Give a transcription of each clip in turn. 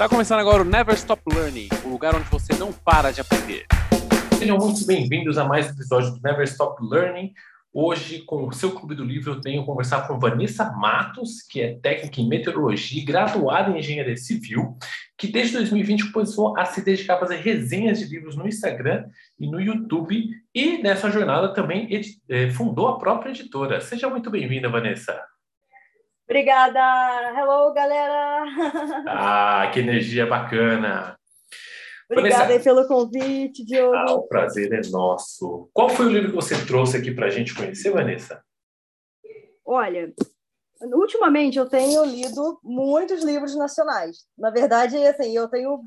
Está começando agora o Never Stop Learning, o lugar onde você não para de aprender. Sejam muito bem-vindos a mais um episódio do Never Stop Learning. Hoje, com o seu Clube do Livro, eu tenho conversar com Vanessa Matos, que é técnica em meteorologia, graduada em engenharia civil, que desde 2020 começou a se dedicar a fazer resenhas de livros no Instagram e no YouTube, e nessa jornada também eh, fundou a própria editora. Seja muito bem-vinda, Vanessa. Obrigada! Hello, galera! Ah, que energia bacana! Obrigada Vanessa, pelo convite, Diogo. Ah, o prazer é nosso. Qual foi o livro que você trouxe aqui para a gente conhecer, Vanessa? Olha, ultimamente eu tenho lido muitos livros nacionais. Na verdade, assim, eu tenho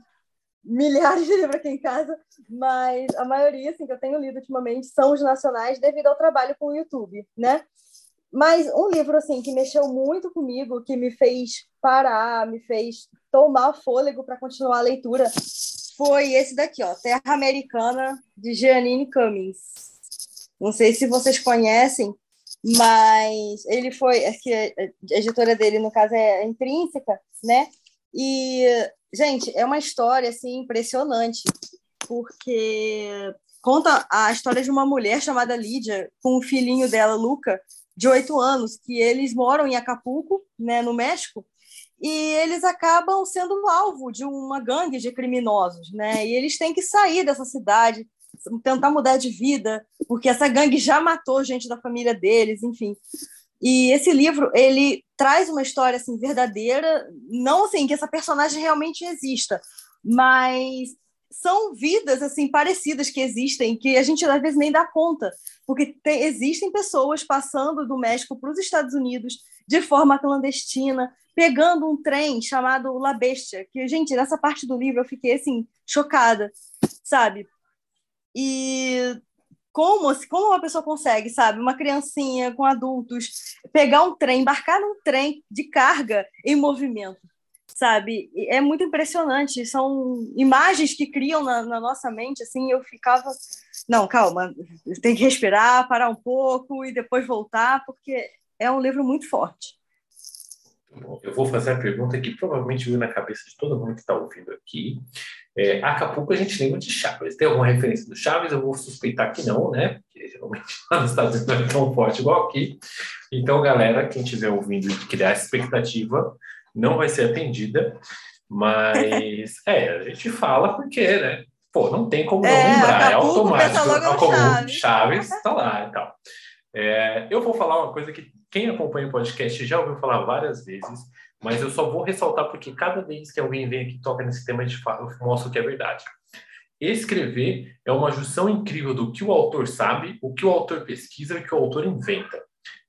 milhares de livros aqui em casa, mas a maioria assim, que eu tenho lido ultimamente são os nacionais devido ao trabalho com o YouTube, né? Mas um livro assim que mexeu muito comigo, que me fez parar, me fez tomar fôlego para continuar a leitura, foi esse daqui, ó, Terra Americana, de Jeanine Cummings. Não sei se vocês conhecem, mas ele foi, aqui, é a editora dele, no caso, é Intrínseca, né? E, gente, é uma história, assim, impressionante, porque conta a história de uma mulher chamada Lídia, com o filhinho dela, Luca, de oito anos, que eles moram em Acapulco, né, no México, e eles acabam sendo alvo de uma gangue de criminosos, né? E eles têm que sair dessa cidade, tentar mudar de vida, porque essa gangue já matou gente da família deles, enfim. E esse livro, ele traz uma história assim verdadeira, não assim que essa personagem realmente exista, mas são vidas assim parecidas que existem, que a gente às vezes nem dá conta, porque tem, existem pessoas passando do México para os Estados Unidos de forma clandestina, pegando um trem chamado La Bestia, que, gente, nessa parte do livro eu fiquei, assim, chocada, sabe? E como, assim, como uma pessoa consegue, sabe? Uma criancinha com adultos pegar um trem, embarcar num trem de carga em movimento, sabe? É muito impressionante. São imagens que criam na, na nossa mente, assim, eu ficava... Não, calma, tem que respirar, parar um pouco e depois voltar, porque é um livro muito forte. Eu vou fazer a pergunta que provavelmente veio na cabeça de todo mundo que está ouvindo aqui. É, Acapulco a gente lembra de Chaves. Tem alguma referência do Chaves? Eu vou suspeitar que não, né? Porque geralmente lá nos Estados Unidos não é tão forte igual aqui. Então, galera, quem estiver ouvindo e criar expectativa, não vai ser atendida. Mas, é, a gente fala porque, né? Pô, não tem como não é, lembrar, é automático. Acapulco, Chaves. Chaves está lá e tal. É, eu vou falar uma coisa que quem acompanha o podcast já ouviu falar várias vezes, mas eu só vou ressaltar porque cada vez que alguém vem aqui e toca nesse tema, a gente fala, eu mostro que é verdade. Escrever é uma junção incrível do que o autor sabe, o que o autor pesquisa e o que o autor inventa.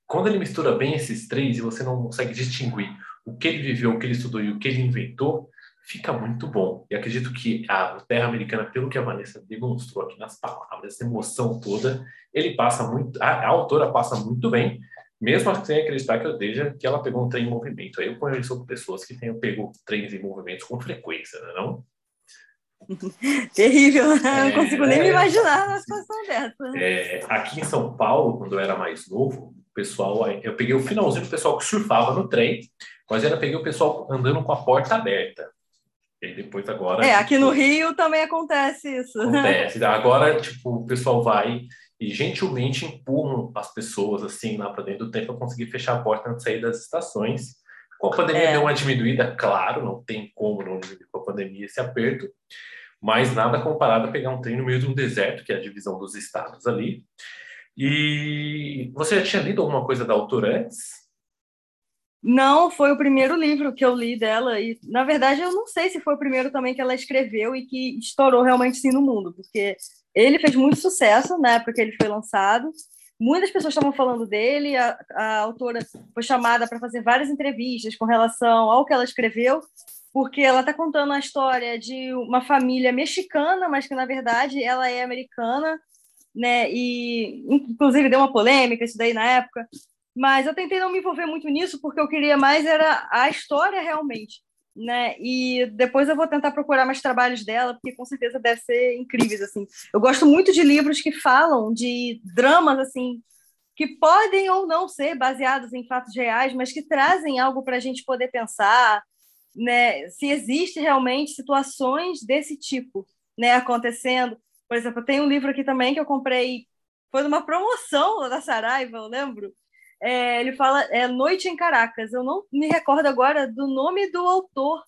Quando ele mistura bem esses três e você não consegue distinguir o que ele viveu, o que ele estudou e o que ele inventou, fica muito bom. E acredito que a Terra Americana, pelo que a Vanessa demonstrou aqui nas palavras, essa emoção toda, ele passa muito, a, a autora passa muito bem, mesmo sem acreditar que eu deixa que ela pegou um trem em movimento. Aí eu conheço pessoas que tenham pego trens em movimento com frequência, né, não? Terrível, é, não consigo nem me imaginar uma situação dessa. É, aqui em São Paulo, quando eu era mais novo, pessoal, eu peguei o finalzinho do pessoal que surfava no trem, mas eu peguei o pessoal andando com a porta aberta. E depois agora. É, aqui no Rio também acontece isso. Acontece. Agora, tipo, o pessoal vai e gentilmente empurram as pessoas assim lá para dentro do trem para conseguir fechar a porta antes de sair das estações. Com a pandemia é. deu uma diminuída, claro, não tem como não diminuir com a pandemia esse aperto, mas nada comparado a pegar um trem no meio de um deserto, que é a divisão dos estados ali. E você já tinha lido alguma coisa da autora antes? Não, foi o primeiro livro que eu li dela e, na verdade, eu não sei se foi o primeiro também que ela escreveu e que estourou realmente sim no mundo, porque ele fez muito sucesso na época que ele foi lançado. Muitas pessoas estavam falando dele, a, a autora foi chamada para fazer várias entrevistas com relação ao que ela escreveu, porque ela está contando a história de uma família mexicana, mas que na verdade ela é americana, né? E inclusive deu uma polêmica isso daí na época. Mas eu tentei não me envolver muito nisso porque eu queria mais era a história realmente né? E depois eu vou tentar procurar mais trabalhos dela, porque com certeza deve ser incríveis assim. Eu gosto muito de livros que falam de dramas assim que podem ou não ser baseados em fatos reais, mas que trazem algo para a gente poder pensar, né, se existe realmente situações desse tipo, né, acontecendo. Por exemplo, tem um livro aqui também que eu comprei, foi numa promoção da Saraiva, eu lembro. É, ele fala é Noite em Caracas. Eu não me recordo agora do nome do autor,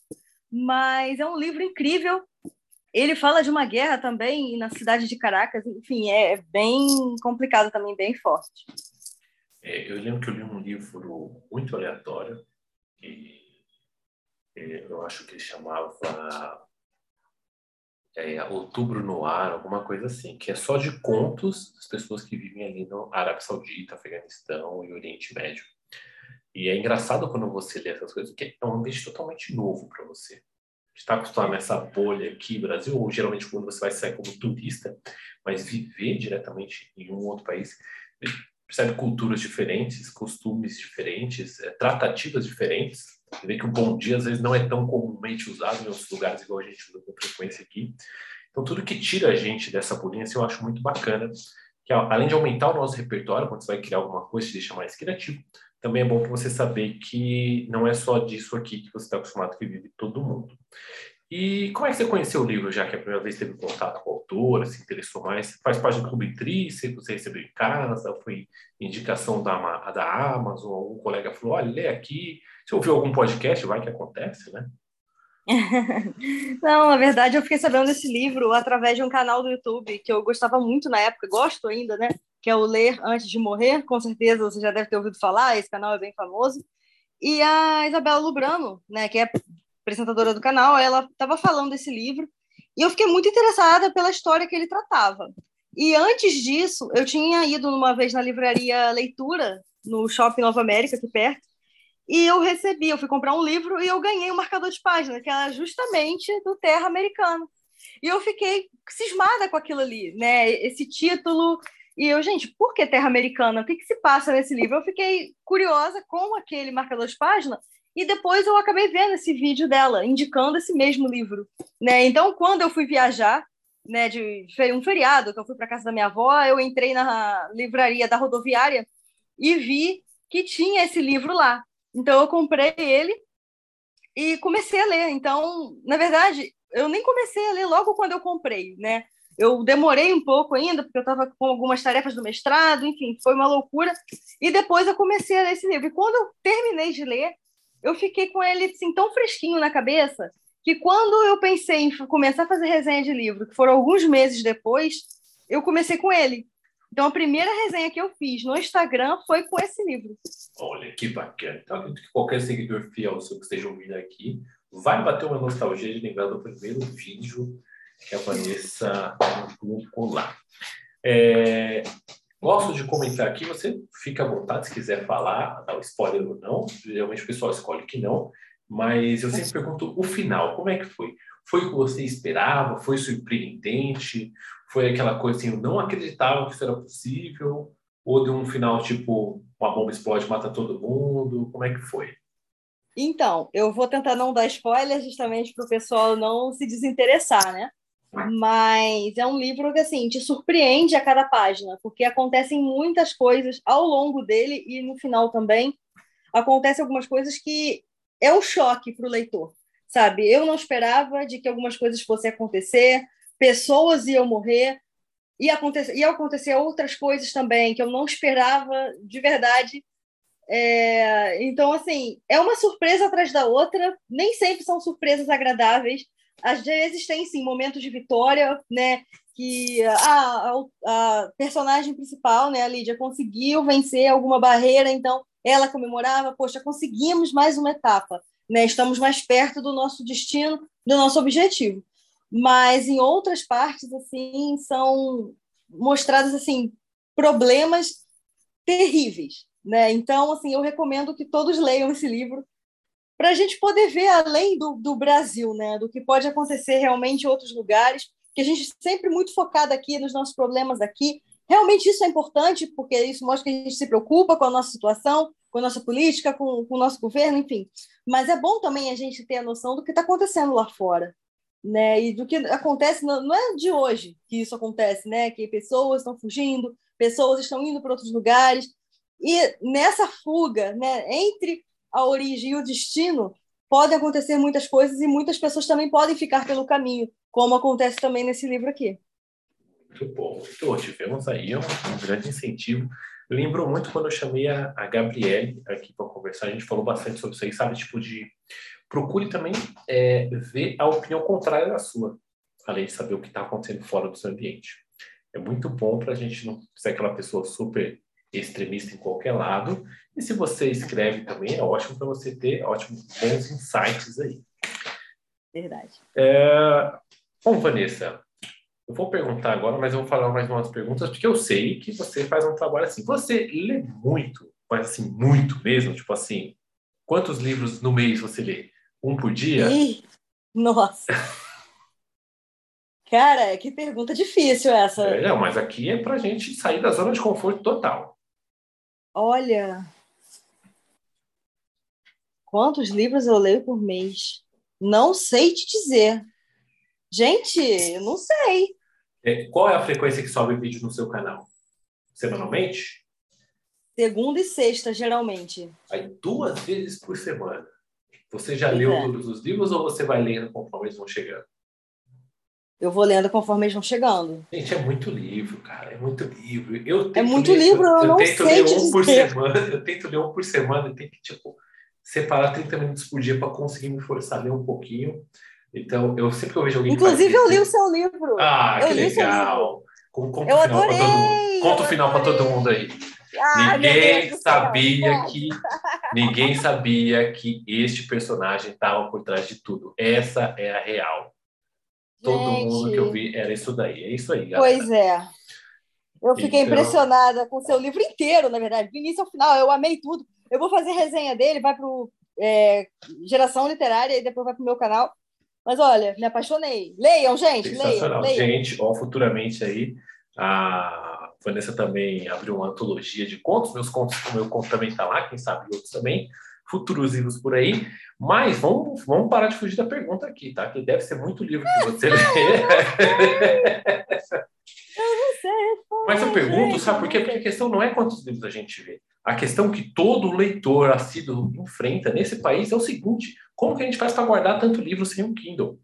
mas é um livro incrível. Ele fala de uma guerra também na cidade de Caracas. Enfim, é bem complicado também, bem forte. É, eu lembro que eu li um livro muito aleatório, que é, eu acho que chamava é, Outubro no Ar, alguma coisa assim, que é só de contos das pessoas que vivem ali no Arábia Saudita, Afeganistão e Oriente Médio. E é engraçado quando você lê essas coisas, porque é um ambiente totalmente novo para você. Está acostumado nessa bolha aqui, Brasil, ou geralmente quando você vai sair como turista, mas viver diretamente em um outro país, percebe culturas diferentes, costumes diferentes, é, tratativas diferentes. Você vê que o bom dia às vezes não é tão comumente usado em outros lugares igual a gente usa com frequência aqui. Então tudo que tira a gente dessa assim, eu acho muito bacana, que além de aumentar o nosso repertório, quando você vai criar alguma coisa, te deixa mais criativo, também é bom para você saber que não é só disso aqui que você está acostumado que vive todo mundo. E como é que você conheceu o livro, já que a primeira vez teve contato com a autora, se interessou mais? Faz parte do Clube Intrínseco, você recebeu em casa, foi indicação da, da Amazon, algum colega falou, olha, lê aqui. Você ouviu algum podcast, vai que acontece, né? Não, na verdade eu fiquei sabendo desse livro através de um canal do YouTube que eu gostava muito na época, gosto ainda, né? Que é o Ler Antes de Morrer, com certeza você já deve ter ouvido falar, esse canal é bem famoso. E a Isabela Lubrano, né, que é apresentadora do canal, ela estava falando desse livro e eu fiquei muito interessada pela história que ele tratava. E antes disso, eu tinha ido uma vez na livraria Leitura, no Shopping Nova América, aqui perto, e eu recebi, eu fui comprar um livro e eu ganhei um marcador de página, que era justamente do Terra Americano. E eu fiquei cismada com aquilo ali, né? Esse título. E eu, gente, por que Terra Americana? O que, que se passa nesse livro? Eu fiquei curiosa com aquele marcador de página e depois eu acabei vendo esse vídeo dela, indicando esse mesmo livro. Né? Então, quando eu fui viajar, né, de um feriado, que eu fui para casa da minha avó, eu entrei na livraria da rodoviária e vi que tinha esse livro lá. Então, eu comprei ele e comecei a ler. Então, na verdade, eu nem comecei a ler logo quando eu comprei, né? Eu demorei um pouco ainda, porque eu estava com algumas tarefas do mestrado, enfim, foi uma loucura. E depois eu comecei a ler esse livro. E quando eu terminei de ler, eu fiquei com ele assim, tão fresquinho na cabeça que quando eu pensei em começar a fazer resenha de livro, que foram alguns meses depois, eu comecei com ele. Então, a primeira resenha que eu fiz no Instagram foi com esse livro. Olha, que bacana. Então, acredito que qualquer seguidor fiel seu que esteja ouvindo aqui vai bater uma nostalgia de lembrar do primeiro vídeo que a Vanessa colocou lá. É, Gosto de comentar aqui, você fica à vontade se quiser falar, dar o spoiler ou não. Geralmente o pessoal escolhe que não, mas eu sempre pergunto o final, como é que foi? Foi o que você esperava? Foi surpreendente? Foi aquela coisa assim, eu não acreditava que isso era possível? Ou de um final tipo, uma bomba explode, mata todo mundo? Como é que foi? Então, eu vou tentar não dar spoiler justamente para o pessoal não se desinteressar, né? mas é um livro que assim te surpreende a cada página, porque acontecem muitas coisas ao longo dele e no final também acontecem algumas coisas que é um choque para o leitor, sabe? Eu não esperava de que algumas coisas fossem acontecer, pessoas iam morrer e acontecer, ia acontecer outras coisas também que eu não esperava de verdade. É, então, assim, é uma surpresa atrás da outra, nem sempre são surpresas agradáveis, às vezes tem sim momentos de vitória, né? Que a, a, a, personagem principal, né, a Lídia, conseguiu vencer alguma barreira, então ela comemorava, poxa, conseguimos mais uma etapa, né? Estamos mais perto do nosso destino, do nosso objetivo. Mas em outras partes, assim, são mostrados assim problemas terríveis, né? Então, assim, eu recomendo que todos leiam esse livro para a gente poder ver além do, do Brasil, né? do que pode acontecer realmente em outros lugares, que a gente sempre muito focado aqui nos nossos problemas aqui. Realmente isso é importante, porque isso mostra que a gente se preocupa com a nossa situação, com a nossa política, com, com o nosso governo, enfim. Mas é bom também a gente ter a noção do que está acontecendo lá fora. Né? E do que acontece, não é de hoje que isso acontece, né? que pessoas estão fugindo, pessoas estão indo para outros lugares. E nessa fuga, né, entre a origem e o destino, podem acontecer muitas coisas e muitas pessoas também podem ficar pelo caminho, como acontece também nesse livro aqui. Muito bom. Então, tivemos aí um, grande incentivo. Lembrou muito quando eu chamei a, a Gabriele aqui para conversar, a gente falou bastante sobre isso aí, sabe? Tipo de. Procure também é, ver a opinião contrária da sua, além de saber o que está acontecendo fora do seu ambiente. É muito bom para a gente não ser aquela pessoa super extremista em qualquer lado. E se você escreve também, é ótimo para você ter ótimos bons insights aí. Verdade. É... Bom, Vanessa, eu vou perguntar agora, mas eu vou falar mais umas perguntas, porque eu sei que você faz um trabalho assim. Você lê muito, mas assim, muito mesmo? Tipo assim, quantos livros no mês você lê? Um por dia? Ih, nossa! Cara, que pergunta difícil essa. É, não, mas aqui é pra gente sair da zona de conforto total. Olha, quantos livros eu leio por mês? Não sei te dizer. Gente, eu não sei. É, qual é a frequência que sobe vídeo no seu canal? Semanalmente? Segunda e sexta, geralmente. Aí, duas vezes por semana. Você já leu é. todos os livros ou você vai lendo conforme eles vão chegando? Eu vou lendo conforme eles vão chegando. Gente, é muito livro, cara. É muito livro. Eu é muito ler, livro, eu, eu não tento sei ler um dizer. por semana. Eu tento ler um por semana e tenho que, tipo, separar 30 minutos por dia para conseguir me forçar a ler um pouquinho. Então, eu sempre que eu vejo alguém. Inclusive, eu li o seu livro. Ah, eu que legal. Com, conta eu o final adorei, para todo mundo. Conta o final para todo mundo aí. Ah, ninguém sabia que ninguém sabia que este personagem estava por trás de tudo. Essa é a real. Todo Gente. mundo que eu vi era isso daí. É isso aí, galera. Pois é. Eu fiquei Então- impressionada com o seu livro inteiro, na verdade, do início ao final. Eu amei tudo. Eu vou fazer resenha dele, vai para é, Geração Literária e depois vai para o meu canal. Mas olha, me apaixonei. Leiam, gente, leiam. Sensacional. leiam. Gente, ó, futuramente aí, a Vanessa também abriu uma antologia de contos. Meus contos, o meu conto também está lá, quem sabe outros também. Futuros livros por aí. Mas vamos, vamos parar de fugir da pergunta aqui, tá? Que deve ser muito livro que você lê. Não sei, Mas eu pergunto, sabe por quê? Porque a questão não é quantos livros a gente vê. A questão que todo leitor assíduo enfrenta nesse país é o seguinte: como que a gente faz para guardar tanto livro sem um Kindle?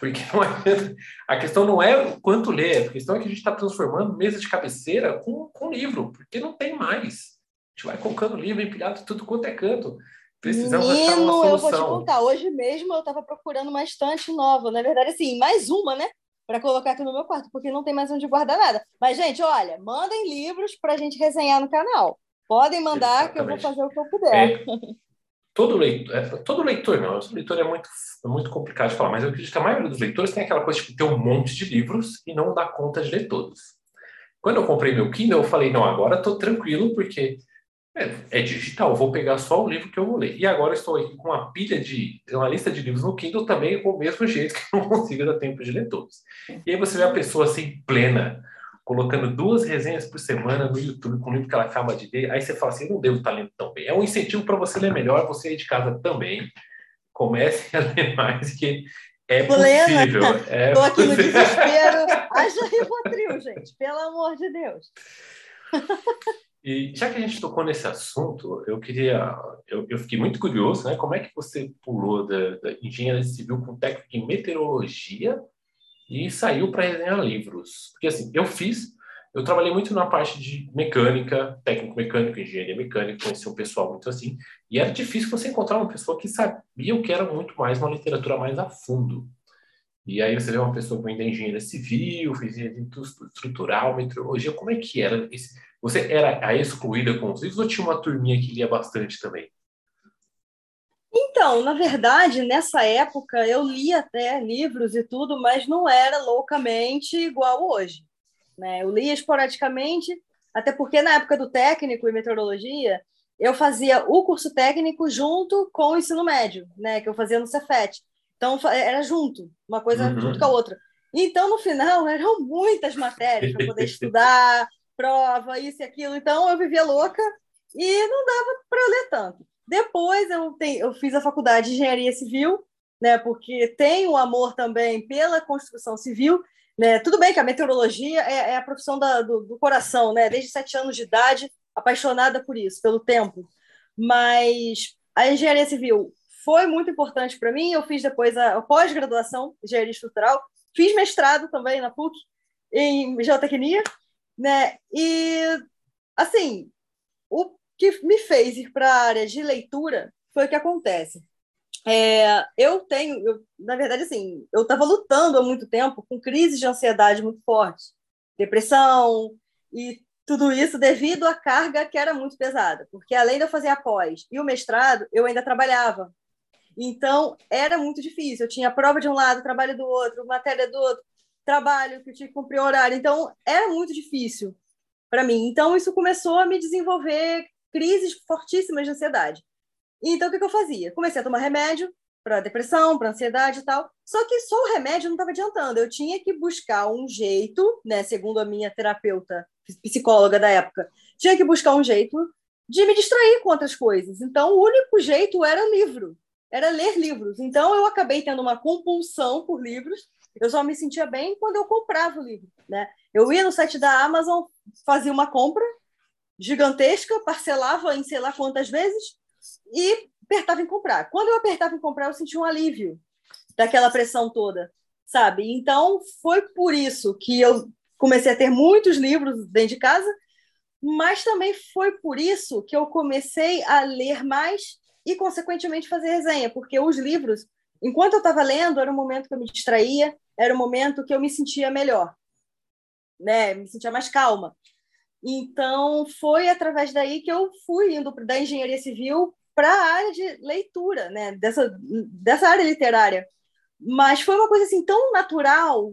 Porque é, a questão não é o quanto ler, a questão é que a gente está transformando mesa de cabeceira com, com livro, porque não tem mais. A gente vai colocando livro empilhado tudo quanto é canto. Precisamos achar Menino, uma eu vou te solução. contar. Hoje mesmo eu estava procurando uma estante nova. Na verdade, assim, mais uma, né? Para colocar aqui no meu quarto, porque não tem mais onde guardar nada. Mas, gente, olha, mandem livros para a gente resenhar no canal. Podem mandar, que eu vou Exatamente. fazer o que eu puder. É, todo leitor, é, todo leitor não, todo leitor é muito, é muito complicado de falar, mas eu acredito que a maioria dos leitores tem aquela coisa de ter um monte de livros e não dá conta de ler todos. Quando eu comprei meu Kindle, eu falei, não, agora estou tranquilo, porque é, é digital, vou pegar só o livro que eu vou ler. E agora estou aqui com uma pilha de, uma lista de livros no Kindle também, com o mesmo jeito que eu não consigo dar tempo de ler todos. E aí você vê a pessoa assim, plena, colocando duas resenhas por semana no YouTube com o livro que ela acaba de ler, aí você fala assim, não devo estar lendo tão bem. É um incentivo para você ler melhor, você aí de casa também. Comece a ler mais, que é Plena. possível. É Estou aqui no desespero. Haja Rivotril, gente. Pelo amor de Deus. E já que a gente tocou nesse assunto, eu queria, eu, eu fiquei muito curioso, né? Como é que você pulou da, da engenharia civil com técnico em meteorologia e saiu para resenhar livros? Porque assim, eu fiz, eu trabalhei muito na parte de mecânica, técnico mecânico, engenharia mecânica, conheci um pessoal muito assim, e era difícil você encontrar uma pessoa que sabia o que era muito mais uma literatura mais a fundo. E aí você vê uma pessoa que vem da engenharia civil, engenharia estrutural, meteorologia, como é que era você era a excluída com os livros ou tinha uma turminha que lia bastante também? Então, na verdade, nessa época eu li até livros e tudo, mas não era loucamente igual hoje. Né? Eu lia esporadicamente, até porque na época do técnico em meteorologia, eu fazia o curso técnico junto com o ensino médio, né? que eu fazia no Cefet. Então, era junto, uma coisa Uhum. junto com a outra. Então, no final, eram muitas matérias para poder estudar, prova, isso e aquilo. Então, eu vivia louca e não dava para ler tanto. Depois, eu, tenho, eu fiz a faculdade de engenharia civil, né, porque tenho amor também pela construção civil. Né? Tudo bem que a meteorologia é, é a profissão da, do, do coração, né? desde sete anos de idade, apaixonada por isso, pelo tempo. Mas a engenharia civil foi muito importante para mim. Eu fiz depois a pós-graduação engenharia estrutural, fiz mestrado também na PUC em geotecnia, né? E assim, o que me fez ir para a área de leitura foi o que acontece. É, eu tenho, eu, na verdade, assim, eu estava lutando há muito tempo com crises de ansiedade muito fortes, depressão e tudo isso devido à carga que era muito pesada, porque além de eu fazer a pós e o mestrado, eu ainda trabalhava. Então, era muito difícil. Eu tinha prova de um lado, trabalho do outro, matéria do outro, trabalho que eu tinha que cumprir horário. Então, era muito difícil para mim. Então, isso começou a me desenvolver crises fortíssimas de ansiedade. Então, o que, que eu fazia? Comecei a tomar remédio para depressão, para ansiedade e tal. Só que só o remédio não estava adiantando. Eu tinha que buscar um jeito, né, segundo a minha terapeuta psicóloga da época, tinha que buscar um jeito de me distrair com outras coisas. Então, o único jeito era livro, era ler livros. Então, eu acabei tendo uma compulsão por livros. Eu só me sentia bem quando eu comprava o livro, né? Eu ia no site da Amazon, fazia uma compra gigantesca, parcelava em sei lá quantas vezes e apertava em comprar. Quando eu apertava em comprar, eu sentia um alívio daquela pressão toda, sabe? Então, foi por isso que eu comecei a ter muitos livros dentro de casa, mas também foi por isso que eu comecei a ler mais e, consequentemente, fazer resenha, porque os livros, enquanto eu estava lendo, era um momento que eu me distraía, era um momento que eu me sentia melhor, né? Me sentia mais calma. Então, foi através daí que eu fui indo da engenharia civil para a área de leitura, né? Dessa, dessa área literária. Mas foi uma coisa assim tão natural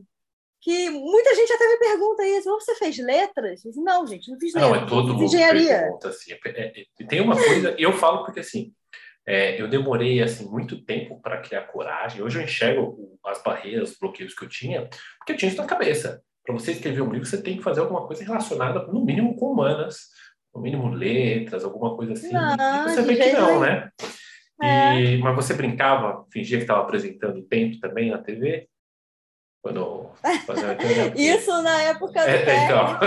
que muita gente até me pergunta isso, você fez letras? Disse, não, gente, não fiz letras. Não, é todo mundo engenharia. pergunta, assim. É, é, tem uma coisa, eu falo porque, assim, é, eu demorei, assim, muito tempo para criar coragem. Hoje eu enxergo as barreiras, os bloqueios que eu tinha, porque eu tinha isso na cabeça. Para você escrever um livro, você tem que fazer alguma coisa relacionada, no mínimo, com humanas, no mínimo letras, alguma coisa assim. Não, e você vê que não, né? E, é. Mas você brincava, fingia que estava apresentando o tempo também na TV? Quando Isso na época do é, então.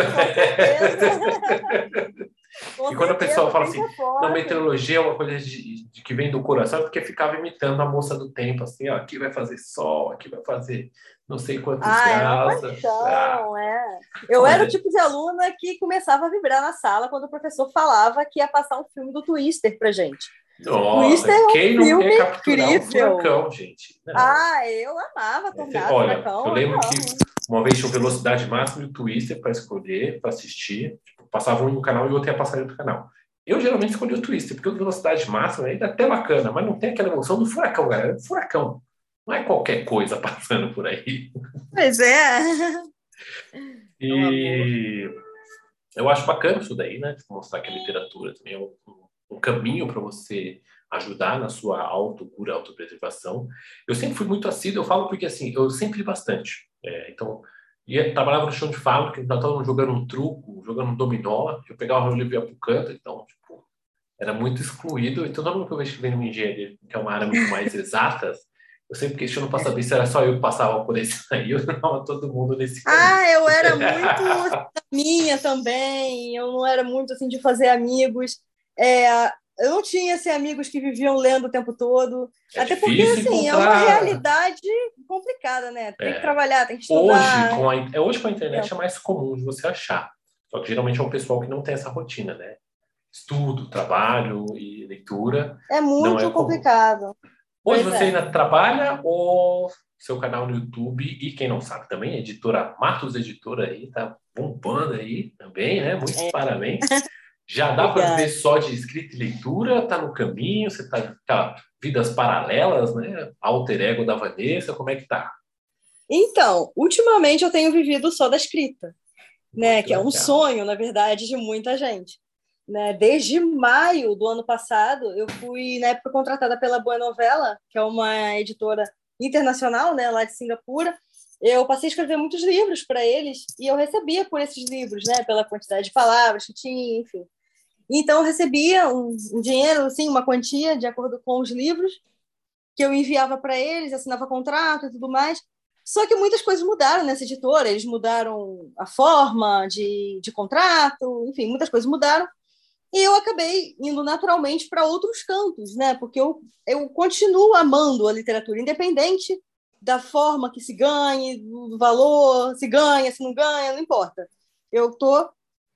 e quando a pessoa fala assim, não, meteorologia é uma coisa de, de, que vem do coração, porque ficava imitando a moça do tempo, assim, ó, aqui vai fazer sol, aqui vai fazer não sei quantos ah, graus. É paixão, ah. é. Eu era o tipo de aluna que começava a vibrar na sala quando o professor falava que ia passar um filme do Twister pra gente. Nossa, Twister é um quem não filme quer capturar incrível. um furacão, gente? Não. Ah, eu amava tornar Olha, furacão. Eu lembro que uma vez tinha velocidade máxima e o Twister para escolher, para assistir. Tipo, passava um um canal e o outro ia passar em outro canal. Eu geralmente escolhi o Twister, porque o velocidade máxima ainda é até bacana, mas não tem aquela emoção do furacão, galera. É furacão. Não é qualquer coisa passando por aí. Pois é. E eu acho bacana isso daí, né? Mostrar que a literatura também é um, um caminho para você ajudar na sua autocura, autopreservação. Eu sempre fui muito assíduo, eu falo porque assim, eu sempre li bastante. É, então, ia, trabalhava no chão de fábrica, então estava jogando um truco, jogando um dominó, eu pegava o livro e ia pro canto, então, tipo, era muito excluído. Então, todo mundo que eu vejo que vem no engenharia, que é uma área muito mais exatas, eu sempre questiono para saber se era só eu que passava por esse aí ou não, todo mundo nesse caminho. Ah, eu era muito minha também, eu não era muito assim de fazer amigos. É, eu não tinha assim, amigos que viviam lendo o tempo todo. É Até porque assim, encontrar... é uma realidade complicada, né? Tem é. que trabalhar, tem que estudar. Hoje, com a, é, hoje com a internet é. mais comum de você achar. Só que geralmente é um pessoal que não tem essa rotina, né? Estudo, trabalho e leitura. É muito é complicado. Comum. Hoje pois você é. ainda trabalha ou seu canal no YouTube e quem não sabe também, editora Matos Editora aí, tá bombando aí também, né? Muitos é. parabéns. Já dá para ver só de escrita e leitura, tá no caminho, você tá, tá vidas paralelas, né? Alter ego da Vanessa, como é que tá? Então, ultimamente eu tenho vivido só da escrita, né? Muito que legal. é um sonho, na verdade, de muita gente. Né? Desde maio do ano passado, eu fui, na época, contratada pela Boa Novela, que é uma editora internacional, né, lá de Singapura. Eu passei a escrever muitos livros para eles e eu recebia por esses livros, né, pela quantidade de palavras que tinha, enfim. Então, eu recebia um, um dinheiro, assim, uma quantia, de acordo com os livros, que eu enviava para eles, assinava contrato e tudo mais. Só que muitas coisas mudaram nessa editora, eles mudaram a forma de, de contrato, enfim, muitas coisas mudaram. E eu acabei indo naturalmente para outros cantos, né? Porque eu, eu continuo amando a literatura, independente da forma que se ganhe, do valor, se ganha, se não ganha, não importa. Eu estou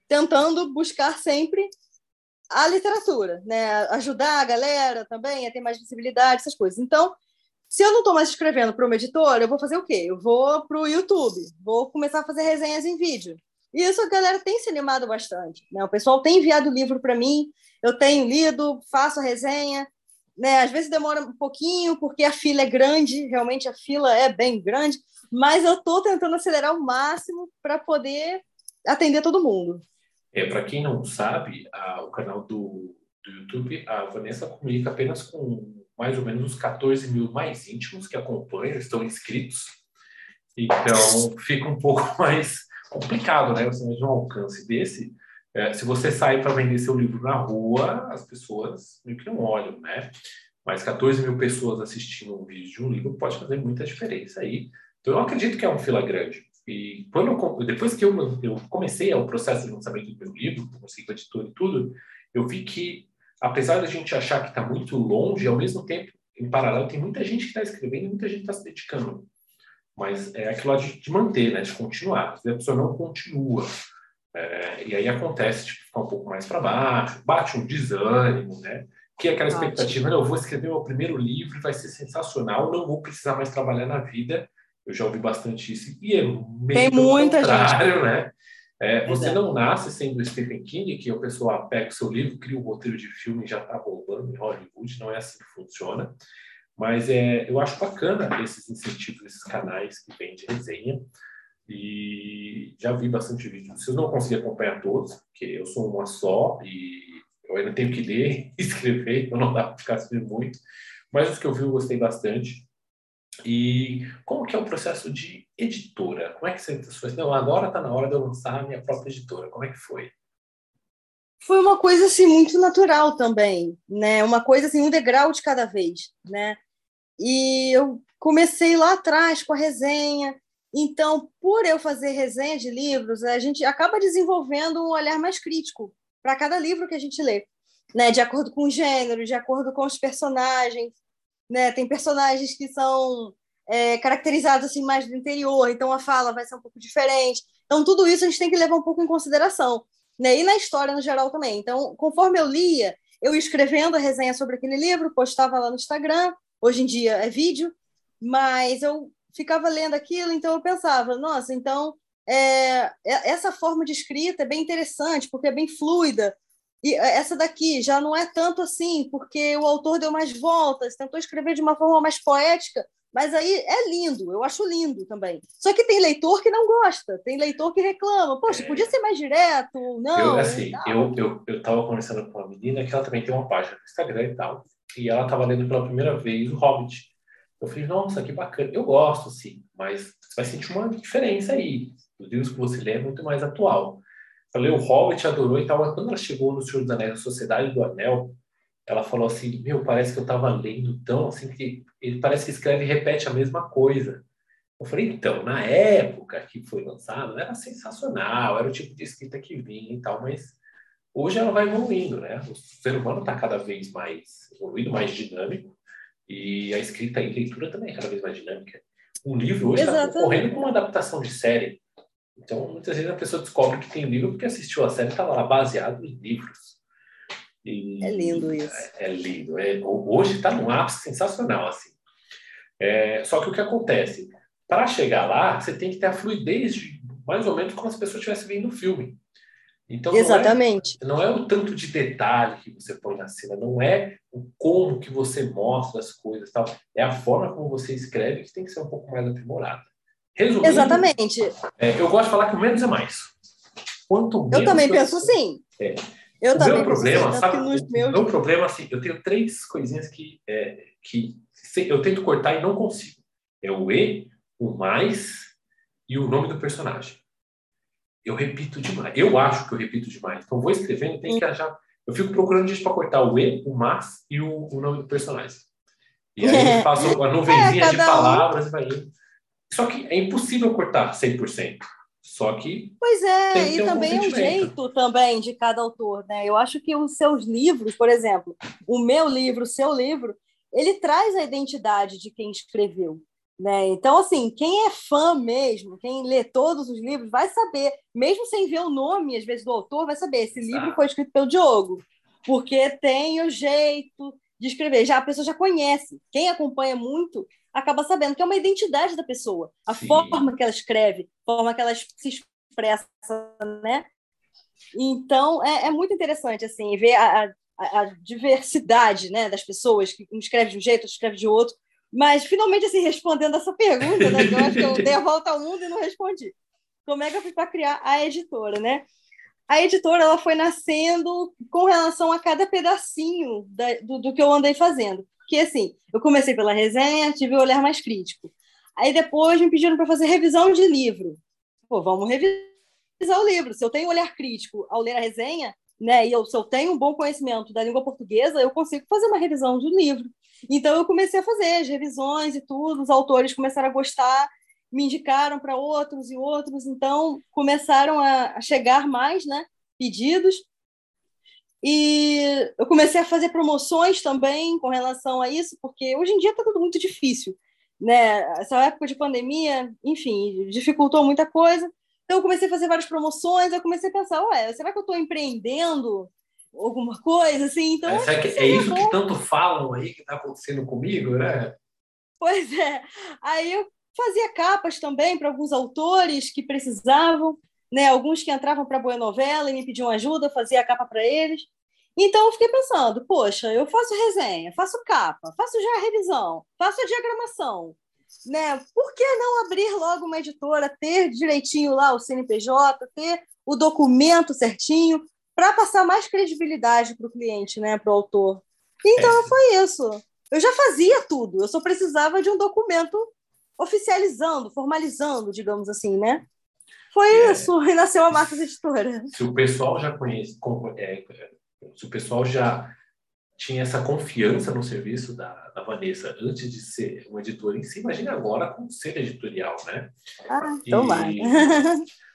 tentando buscar sempre a literatura, né? Ajudar a galera também a ter mais visibilidade, essas coisas. Então, se eu não estou mais escrevendo para uma editora, eu vou fazer o quê? Eu vou para o YouTube, vou começar a fazer resenhas em vídeo. E isso a galera tem se animado bastante. Né? O pessoal tem enviado livro para mim, eu tenho lido, faço a resenha. Né? Às vezes demora um pouquinho, porque a fila é grande, realmente a fila é bem grande, mas eu estou tentando acelerar o máximo para poder atender todo mundo. É, para quem não sabe, a, o canal do, do YouTube, a Vanessa comunica apenas com mais ou menos os 14 mil mais íntimos que acompanham, estão inscritos. Então, fica um pouco mais complicado, né? Você de um alcance desse. É, se você sair para vender seu livro na rua, as pessoas meio que não olham, né? Mas 14 mil pessoas assistindo um vídeo de um livro pode fazer muita diferença aí. Então, eu acredito que é um fila grande. E quando eu, depois que eu, eu comecei o processo de lançamento do meu livro, comecei com a editora e tudo, eu vi que, apesar da gente achar que está muito longe, ao mesmo tempo, em paralelo, tem muita gente que está escrevendo e muita gente está se dedicando. Mas é aquilo de, de manter, né? De continuar. Se a pessoa não continua, é, e aí acontece tipo, ficar um pouco mais para baixo, bate um desânimo, né? Que é aquela expectativa, não, eu vou escrever meu primeiro livro, vai ser sensacional, não vou precisar mais trabalhar na vida. Eu já ouvi bastante isso. E é meio Tem muita contrário, gente. né? É, você não nasce sendo Stephen King, que a pessoa pega o seu livro, cria um roteiro de filme e já está rolando em Hollywood, não é assim que funciona. Mas é, eu acho bacana esses incentivos, esses canais que vêm de resenha. E já vi bastante vídeo. Se eu não conseguir acompanhar todos, porque eu sou uma só e eu ainda tenho que ler e escrever, então não dá para ficar assistindo muito. Mas os que eu vi eu gostei bastante. E como que é o processo de editora? Como é que você... Não, agora está na hora de eu lançar a minha própria editora. Como é que foi? foi uma coisa assim muito natural também, né? Uma coisa assim um degrau de cada vez, né? E eu comecei lá atrás com a resenha. Então, por eu fazer resenha de livros, a gente acaba desenvolvendo um olhar mais crítico para cada livro que a gente lê, né? De acordo com o gênero, de acordo com os personagens, né? Tem personagens que são é, caracterizados assim mais do interior, então a fala vai ser um pouco diferente. Então, tudo isso a gente tem que levar um pouco em consideração né? e na história no geral também. Então, conforme eu lia, eu ia escrevendo a resenha sobre aquele livro, postava lá no Instagram, hoje em dia é vídeo, mas eu ficava lendo aquilo, então eu pensava, nossa, então é, é essa forma de escrita é bem interessante, porque é bem fluida, e essa daqui já não é tanto assim, porque o autor deu mais voltas, tentou escrever de uma forma mais poética, mas aí é lindo, eu acho lindo também. Só que tem leitor que não gosta, tem leitor que reclama. Poxa, é. podia ser mais direto, não. Eu, assim, eu, eu, eu tava conversando com uma menina que ela também tem uma página no Instagram e tal, e ela estava lendo pela primeira vez o Hobbit. Eu falei, nossa, que bacana. Eu gosto, sim, mas você vai sentir uma diferença aí. Os livros que você lê é muito mais atual. Falei, o Hobbit adorou e tal, mas quando ela chegou no Senhor dos Anéis, a Sociedade do Anel, ela falou assim, meu, parece que eu estava lendo tão assim que ele parece que escreve e repete a mesma coisa. Eu falei, então, na época que foi lançado, era sensacional, era o tipo de escrita que vinha e tal, mas hoje ela vai evoluindo, né? O ser humano está cada vez mais evoluído, mais dinâmico, e a escrita e leitura também é cada vez mais dinâmica. Um livro hoje está correndo com uma adaptação de série. Então, muitas vezes a pessoa descobre que tem um livro porque assistiu a série e estava lá baseado em livros. E é lindo isso. É, é lindo. É, hoje está num ápice sensacional, assim. É, só que o que acontece? Para chegar lá, você tem que ter a fluidez de mais ou menos como se a pessoa estivesse vendo o filme. Então, Exatamente. Não é, não é o tanto de detalhe que você põe na cena, não é o como que você mostra as coisas, tal. é a forma como você escreve que tem que ser um pouco mais aprimorada. Resumindo, Exatamente. É, eu gosto de falar que o menos é mais. Quanto menos. Eu também penso assim. É. Eu o também meu problema, assim, sabe? O meus... meu problema, assim, eu tenho três coisinhas que, é, que eu tento cortar e não consigo. É o E, o mais e o nome do personagem. Eu repito demais. Eu acho que eu repito demais. Então, vou escrevendo, tem que achar. Eu fico procurando gente para cortar o E, o mas e o, o nome do personagem. E aí eu faço a nuvenzinha é, de palavras um... e vai indo. Só que é impossível cortar 100%. Só que. Pois é, e também é um jeito também de cada autor, né? Eu acho que os seus livros, por exemplo, o meu livro, o seu livro, ele traz a identidade de quem escreveu. Né? Então, assim, quem é fã mesmo, quem lê todos os livros, vai saber, mesmo sem ver o nome, às vezes, do autor, vai saber: esse livro foi escrito pelo Diogo, porque tem o jeito de escrever. Já a pessoa já conhece. Quem acompanha muito acaba sabendo que é uma identidade da pessoa, a Sim. forma que ela escreve, a forma que ela se expressa, né? Então, é, é muito interessante, assim, ver a, a, a, diversidade né, das pessoas, que um escreve de um jeito, outro escreve de outro, mas, finalmente, assim, respondendo essa pergunta, né, eu acho que eu dei a volta ao mundo e não respondi. Como é que eu fui para criar a editora, né? A editora ela foi nascendo com relação a cada pedacinho da, do, do que eu andei fazendo. Porque, assim, eu comecei pela resenha, tive o um olhar mais crítico. Aí depois me pediram para fazer revisão de livro. Pô, vamos revisar o livro. Se eu tenho um olhar crítico ao ler a resenha, né, e eu, se eu tenho um bom conhecimento da língua portuguesa, eu consigo fazer uma revisão de um livro. Então eu comecei a fazer as revisões e tudo, os autores começaram a gostar, me indicaram para outros e outros, então começaram a, chegar mais, né, pedidos. E eu comecei a fazer promoções também com relação a isso, porque hoje em dia está tudo muito difícil, né? Essa época de pandemia, enfim, dificultou muita coisa. Então eu comecei a fazer várias promoções, eu comecei a pensar, ué, será que eu estou empreendendo alguma coisa assim? Então, é, que é isso bom. que tanto falam aí que está acontecendo comigo, né? Pois é. Aí eu fazia capas também para alguns autores que precisavam, né? Alguns que entravam para a boa novela e me pediam ajuda, fazia a capa para eles. Então eu fiquei pensando, poxa, eu faço resenha, faço capa, faço já a revisão, faço a diagramação, né? Por que não abrir logo uma editora, ter direitinho lá o CNPJ, ter o documento certinho para passar mais credibilidade para o cliente, né, para o autor? Então é. foi isso. Eu já fazia tudo, eu só precisava de um documento oficializando, formalizando, digamos assim, né? Foi é. isso, e nasceu a Marcos Editora. Se o pessoal já conhece, é, se o pessoal já tinha essa confiança no serviço da, da Vanessa antes de ser uma editora em si, imagina agora com ser editorial, né? Ah, então vai.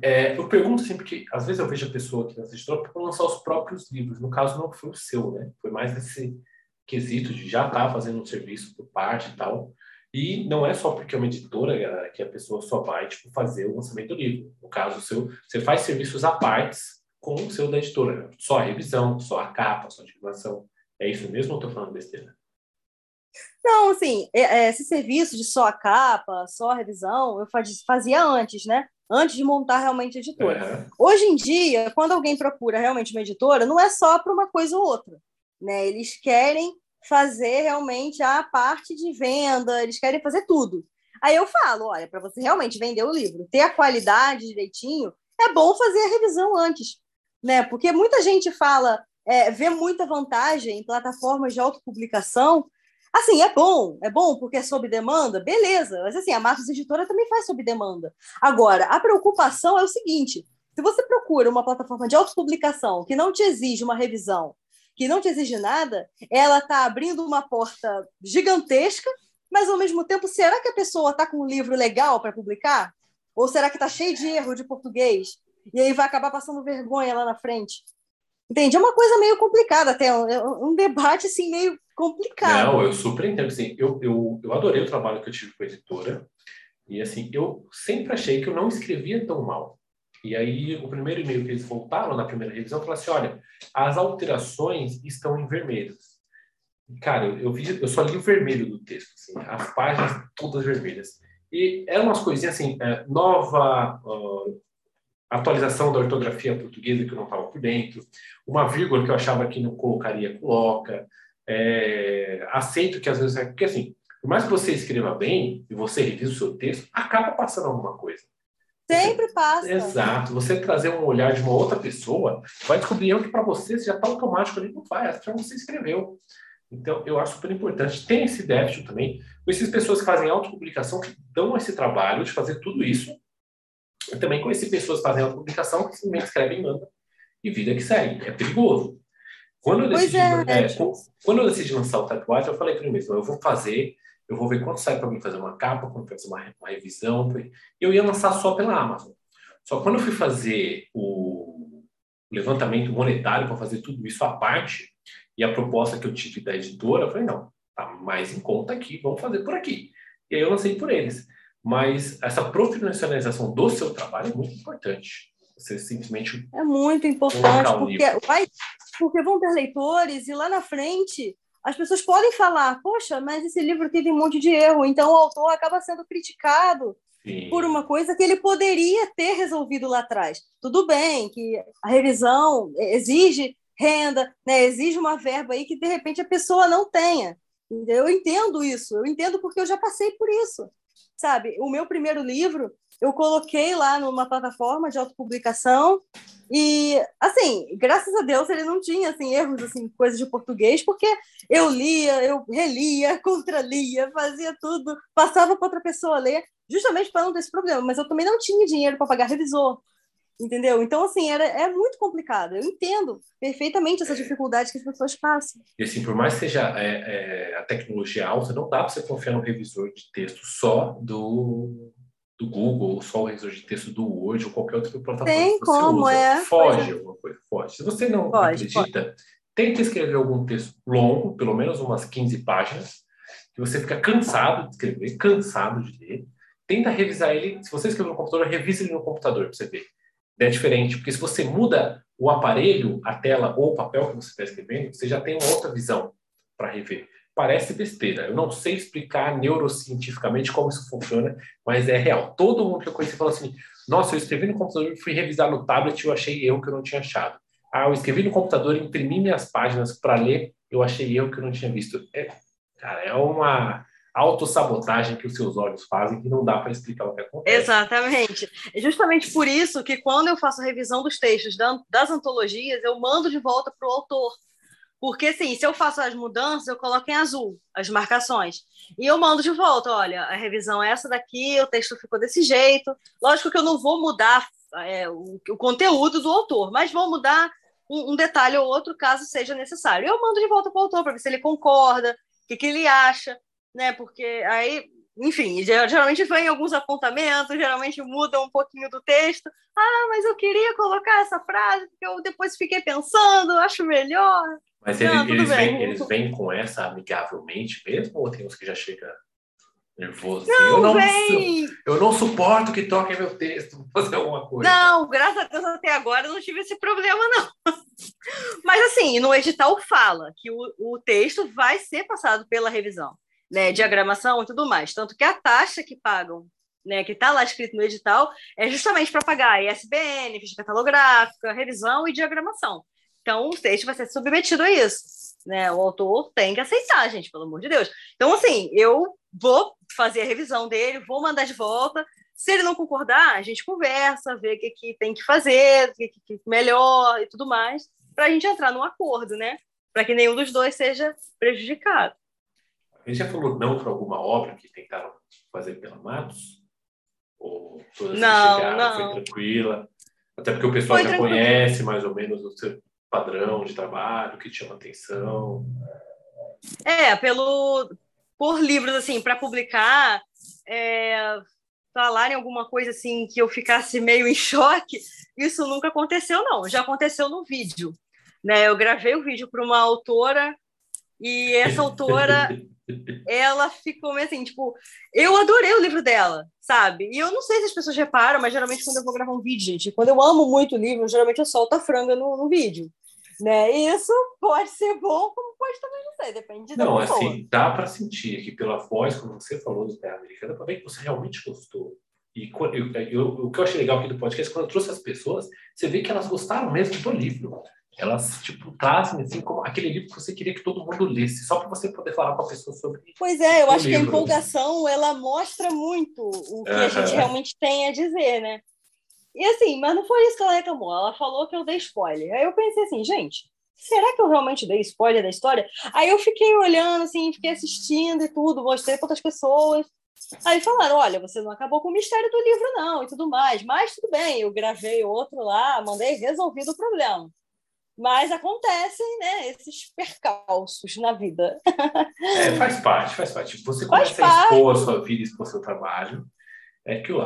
É, eu pergunto sempre que, às vezes eu vejo a pessoa aqui nessa editora para lançar os próprios livros, no caso não foi o seu, né? Foi mais esse quesito de já estar tá fazendo um serviço por parte e tal. E não é só porque é uma editora galera, que a pessoa só vai tipo, fazer o lançamento do livro. No caso, seu, você faz serviços à parte com o seu da editora. Só a revisão, só a capa, só a divulgação. É isso mesmo ou estou falando besteira? Não, assim, é, é, esse serviço de só a capa, só a revisão, eu fazia antes, né? Antes de montar realmente a editora. Hoje em dia, quando alguém procura realmente uma editora, não é só para uma coisa ou outra. Né? Eles querem fazer realmente a parte de venda, eles querem fazer tudo. Aí eu falo, olha, para você realmente vender o livro, ter a qualidade direitinho, é bom fazer a revisão antes né? Porque muita gente fala, é, vê muita vantagem em plataformas de autopublicação. Assim, é bom, é bom porque é sob demanda, beleza. Mas assim, a Marcos Editora também faz sob demanda. Agora, a preocupação é o seguinte: se você procura uma plataforma de autopublicação que não te exige uma revisão, que não te exige nada, ela está abrindo uma porta gigantesca, mas ao mesmo tempo, será que a pessoa está com um livro legal para publicar? Ou será que está cheio de erro de português? e aí vai acabar passando vergonha lá na frente. Entende? É uma coisa meio complicada até, um, é um debate assim meio complicado. Não, eu super entendo. Assim, eu, eu, eu adorei o trabalho que eu tive com a editora e assim, eu sempre achei que eu não escrevia tão mal. E aí, o primeiro e-mail que eles voltaram na primeira revisão, falaram assim, olha, as alterações estão em vermelho. Cara, eu, vi, eu só li o vermelho do texto, assim, as páginas todas vermelhas. E eram umas coisinhas assim, é, nova uh, atualização da ortografia portuguesa que eu não estava por dentro, uma vírgula que eu achava que não colocaria, coloca, é, aceito que às vezes é. Porque assim, por mais que você escreva bem e você revisa o seu texto, acaba passando alguma coisa. Sempre passa. Exato. Você trazer um olhar de uma outra pessoa vai descobrir algo que para você já está automático ali, não faz, já você escreveu. Então, eu acho super importante. Tem esse déficit também, com essas pessoas que fazem autopublicação, que dão esse trabalho de fazer tudo isso, eu também conheci pessoas fazendo publicação que simplesmente escrevem e mandam e vida que segue. É perigoso. Quando eu decidi, é, é, quando eu decidi lançar o tatuagem, eu falei para mim mesmo, eu vou fazer, eu vou ver quanto sai para mim fazer uma capa, quanto fazer uma, uma revisão. Eu ia lançar só pela Amazon. Só que quando eu fui fazer o levantamento monetário para fazer tudo isso à parte, e a proposta que eu tive da editora, eu falei, não, tá mais em conta aqui, vamos fazer por aqui. E aí eu lancei por eles. Mas essa profissionalização do seu trabalho é muito importante. Você simplesmente. É muito importante, porque, vai, porque vão ter leitores e lá na frente as pessoas podem falar: poxa, mas esse livro teve um monte de erro, então o autor acaba sendo criticado Sim. por uma coisa que ele poderia ter resolvido lá atrás. Tudo bem que a revisão exige renda, né, exige uma verba aí que de repente a pessoa não tenha. Eu entendo isso, eu entendo porque eu já passei por isso. Sabe, o meu primeiro livro, eu coloquei lá numa plataforma de autopublicação e, assim, graças a Deus ele não tinha assim, erros, assim, coisas de português, porque eu lia, eu relia, contralia, fazia tudo, passava para outra pessoa ler, justamente para não ter esse problema. Mas eu também não tinha dinheiro para pagar revisor, entendeu? Então, assim, era, é muito complicado. Eu entendo perfeitamente essa dificuldade que as pessoas passam. E, assim, por mais que seja é, é, a tecnologia alta, não dá para você confiar no revisor de texto só do do Google, só o revisor de texto do Word ou qualquer outra plataforma Tem que você como, usa. É. Foge alguma coisa, foge. Se você não pode, acredita, pode. tente escrever algum texto longo, pelo menos umas 15 páginas, que você fica cansado de escrever, cansado de ler. Tenta revisar ele, se você escrever no computador, revisa ele no computador para você ver. É diferente, porque se você muda o aparelho, a tela ou o papel que você está escrevendo, você já tem uma outra visão para rever parece besteira. Eu não sei explicar neurocientificamente como isso funciona, mas é real. Todo mundo que eu conheci falou assim: nossa, eu escrevi no computador, fui revisar no tablet e eu achei erro que eu não tinha achado. Ah, eu escrevi no computador, imprimi minhas páginas para ler, eu achei erro que eu não tinha visto. É, cara, é uma autossabotagem que os seus olhos fazem que não dá para explicar o que acontece. Exatamente. É justamente por isso que quando eu faço a revisão dos textos das antologias, eu mando de volta para o autor porque, assim, se eu faço as mudanças, eu coloco em azul as marcações. E eu mando de volta: olha, a revisão é essa daqui, o texto ficou desse jeito. Lógico que eu não vou mudar é, o, o, conteúdo do autor, mas vou mudar um, um, detalhe ou outro caso seja necessário. Eu mando de volta para o autor para ver se ele concorda, o que, que ele acha, né? Porque aí enfim, geralmente vem alguns apontamentos, geralmente muda um pouquinho do texto. Ah, mas eu queria colocar essa frase, porque eu depois fiquei pensando, acho melhor. Mas ele, Não, eles, vêm, eles vêm com essa amigavelmente mesmo? Ou tem uns que já chega nervoso? Não, eu, não vem. eu não suporto que toquem meu texto, vou fazer alguma coisa. Não, graças a Deus até agora eu não tive esse problema, não. Mas assim, no edital fala que o, o texto vai ser passado pela revisão, né? Diagramação e tudo mais. Tanto que a taxa que pagam né, que está lá escrito no edital, é justamente para pagar ISBN, ficha catalográfica, revisão e diagramação. Então, o texto vai ser submetido a isso. Né? O autor tem que aceitar, gente, pelo amor de Deus. Então, assim, eu vou fazer a revisão dele, vou mandar de volta. Se ele não concordar, a gente conversa, vê o que, que tem que fazer, o que, que melhor e tudo mais, para a gente entrar num acordo, né? Para que nenhum dos dois seja prejudicado. Gente já falou não para alguma obra que tentaram fazer pela Matos? Ou todas não, chegaram, não. foi tranquila? Até porque o pessoal foi já tranquilo. conhece mais ou menos o seu padrão de trabalho que chama atenção? É, pelo por livros assim para publicar, é, falarem alguma coisa assim que eu ficasse meio em choque, isso nunca aconteceu não. Já aconteceu no vídeo, né? Eu gravei o vídeo para uma autora e essa autora ela ficou meio assim, tipo, eu adorei o livro dela, sabe? E eu não sei se as pessoas reparam, mas geralmente quando eu vou gravar um vídeo, gente, quando eu amo muito o livro, geralmente eu solto a franga no, no vídeo. Né? Isso pode ser bom, como pode também não ser, depende da Não, assim, dá para sentir que pela voz, como você falou do Terra Americana, para ver que você realmente gostou. E eu, eu, o que eu achei legal aqui do podcast, quando eu trouxe as pessoas, você vê que elas gostaram mesmo do livro elas tipo trazem assim como aquele livro que você queria que todo mundo lesse, só para você poder falar com a pessoa sobre. Pois é, eu acho livro. que a empolgação ela mostra muito o que a gente realmente tem a dizer, né? E assim, mas não foi isso que ela reclamou. Ela falou que eu dei spoiler. Aí eu pensei assim, gente, será que eu realmente dei spoiler da história? Aí eu fiquei olhando assim, fiquei assistindo e tudo, mostrei para outras pessoas. Aí falaram: olha, você não acabou com o mistério do livro, não, e tudo mais. Mas tudo bem, eu gravei outro lá, mandei resolvido o problema. Mas acontecem, né, esses percalços na vida. É, faz parte, faz parte. Você começa faz a expor parte. a sua vida, expor o seu trabalho. é que o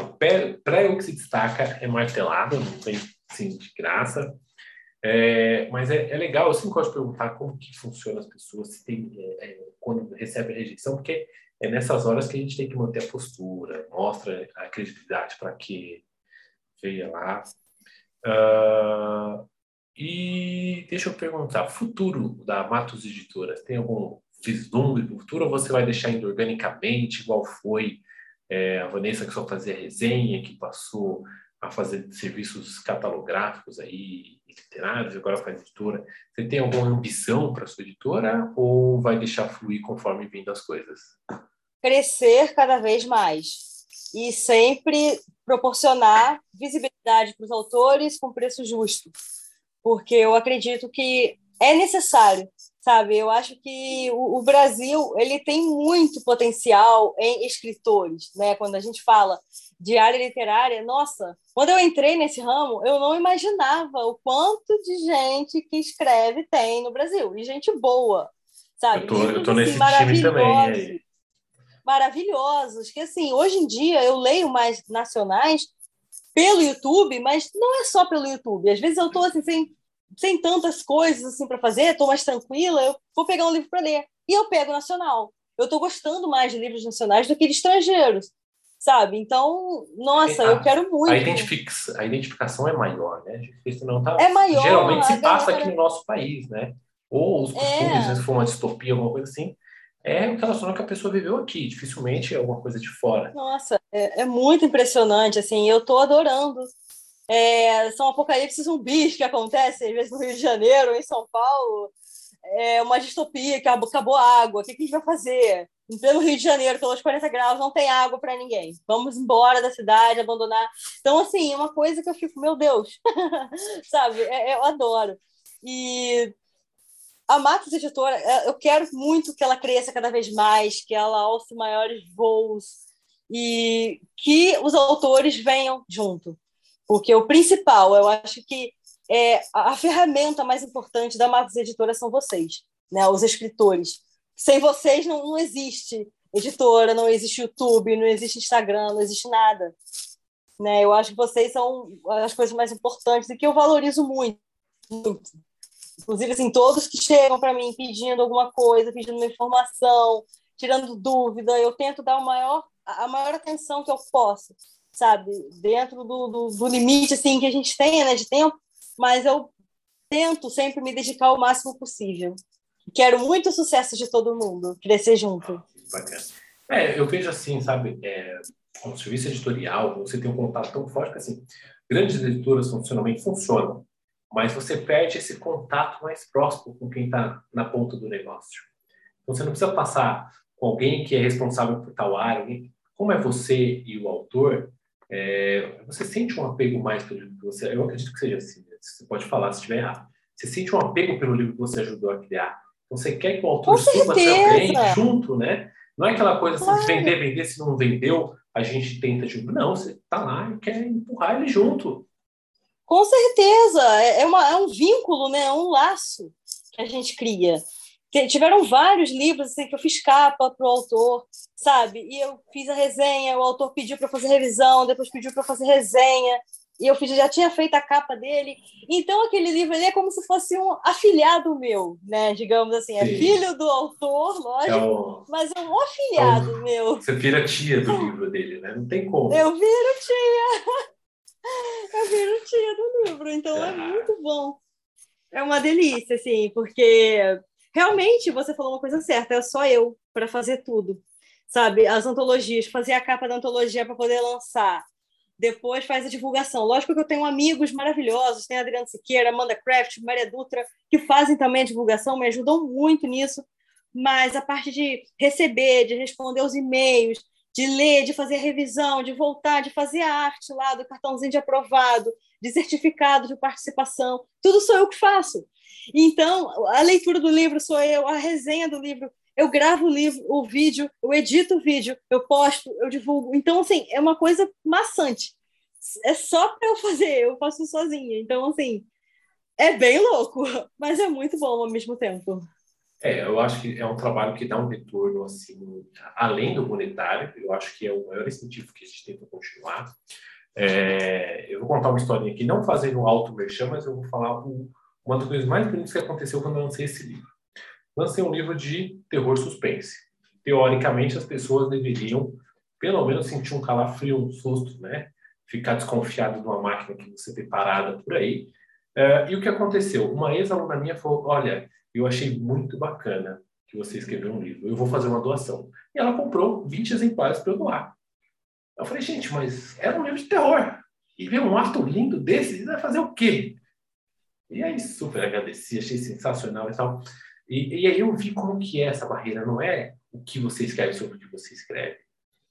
que se destaca é martelado, não tem assim, de graça. É, mas é, é, legal, eu sempre gosto de perguntar como que funciona as pessoas, se tem, é, é quando recebe a rejeição, porque é nessas horas que a gente tem que manter a postura, mostra a credibilidade para que veja lá. Uh, e deixa eu perguntar, futuro da Matos Editoras, tem algum vislumbre do futuro ou você vai deixar indo organicamente, igual foi é, a Vanessa que só fazia resenha, que passou a fazer serviços catalográficos aí, literários, agora faz editora. Você tem alguma ambição para sua editora ou vai deixar fluir conforme vindo as coisas? Crescer cada vez mais e sempre proporcionar visibilidade para os autores com preço justo, porque eu acredito que é necessário, sabe? Eu acho que o, o, Brasil ele tem muito potencial em escritores, né? Quando a gente fala de área literária, nossa, quando eu entrei nesse ramo, eu não imaginava o quanto de gente que escreve tem no Brasil e gente boa, sabe? Eu tô, eu tô nesse assim, time também. Maravilhosos, que assim, hoje em dia eu leio mais nacionais pelo YouTube, mas não é só pelo YouTube. Às vezes eu tô assim sem sem tantas coisas assim para fazer, estou mais tranquila, eu vou pegar um livro para ler. E eu pego nacional. Eu estou gostando mais de livros nacionais do que de estrangeiros, sabe? Então, nossa, a, eu quero muito. A, identific, a identificação é maior, né? Não tá, é maior. Geralmente se passa aqui no nosso país, né? Ou os costumes, é. se for uma distopia, alguma coisa assim, é relacionado que a pessoa viveu aqui, dificilmente é alguma coisa de fora. Nossa, é, é muito impressionante, assim, eu estou adorando é, são apocalipses zumbis que acontecem, às vezes, no Rio de Janeiro, em São Paulo. É uma distopia, que acabou a água. O que, a gente vai fazer? Em pleno Rio de Janeiro, pelos 40 graus, não tem água para ninguém. Vamos embora da cidade, abandonar. Então, assim, é uma coisa que eu fico, meu Deus, sabe? É, eu adoro. E a Matos Editora, é, eu quero muito que ela cresça cada vez mais, que ela alce maiores voos e que os autores venham junto. Porque o principal, eu acho que é, a ferramenta mais importante da Marcos Editora são vocês, né? os escritores. Sem vocês não, não existe editora, não existe YouTube, não existe Instagram, não existe nada. Né? Eu acho que vocês são as coisas mais importantes e que eu valorizo muito. muito. Inclusive, assim, todos que chegam para mim pedindo alguma coisa, pedindo uma informação, tirando dúvida, eu tento dar o maior, a maior atenção que eu posso sabe? Dentro do, do, do, limite assim que a gente tem, né, de tempo, mas eu tento sempre me dedicar o máximo possível. Quero muito sucesso de todo mundo, crescer junto. Bacana. É, eu vejo assim, sabe, é, um serviço editorial, você tem um contato tão forte que assim, grandes editoras funcionalmente funcionam, mas você perde esse contato mais próximo com quem está na ponta do negócio. Então você não precisa passar com alguém que é responsável por tal área, alguém, como é você e o autor, é, você sente um apego mais pelo livro que você. Eu acredito que seja assim. Né? Você pode falar se estiver errado. Você sente um apego pelo livro que você ajudou a criar. Então, você quer que o autor suba frente junto, né? Não é aquela coisa assim, vender, vender, se não vendeu, a gente tenta junto. Não, você está lá e quer empurrar ele junto. Com certeza. É, é, uma, é um vínculo, né? É um laço que a gente cria tiveram vários livros assim, que eu fiz capa para o autor, sabe? E eu fiz a resenha, o autor pediu para fazer revisão, depois pediu para fazer resenha, e eu fiz, já tinha feito a capa dele. Então, aquele livro ali é como se fosse um afilhado meu, né? Digamos assim, é Sim. filho do autor, lógico, é o... mas é um afilhado é o... meu. Você vira tia do livro dele, né? Não tem como. Eu viro tia. Eu viro tia do livro, então é ah. é muito bom. É uma delícia, assim, porque realmente você falou uma coisa certa, é só eu para fazer tudo. Sabe, as antologias, fazer a capa da antologia para poder lançar. Depois faz a divulgação. Lógico que eu tenho amigos maravilhosos, tem Adriano Siqueira, Amanda Craft, Maria Dutra, que fazem também a divulgação, me ajudam muito nisso. Mas a parte de receber, de responder os e-mails, de ler, de fazer a revisão, de voltar, de fazer a arte lá do cartãozinho de aprovado, de certificado de participação, tudo sou eu que faço. Então, a leitura do livro sou eu, a resenha do livro, eu gravo o livro, o vídeo, eu edito o vídeo, eu posto, eu divulgo. Então, assim, é uma coisa maçante. É só para eu fazer, eu faço sozinha. Então, assim, é bem louco, mas é muito bom ao mesmo tempo. É, eu acho que é um trabalho que dá um retorno, assim, além do monetário, eu acho que é o maior incentivo que a gente tem para continuar. É, eu vou contar uma historinha aqui, não fazendo alto merchan, mas eu vou falar o, uma das coisas mais bonitas que aconteceu quando eu lancei esse livro. Lancei um livro de terror suspense. Teoricamente, as pessoas deveriam, pelo menos, sentir um calafrio, um susto, né? Ficar desconfiado de uma máquina que você tem parada por aí. É, e o que aconteceu? Uma ex-aluna minha falou: Olha, eu achei muito bacana que você escreveu um livro, eu vou fazer uma doação. E ela comprou 20 exemplares para eu doar. Eu falei, gente, mas era um livro de terror. E ver um ato lindo desse, vai fazer o quê? E aí, super agradeci, achei sensacional e tal. E, e, aí eu vi como que é essa barreira. Não é o que você escreve sobre o que você escreve.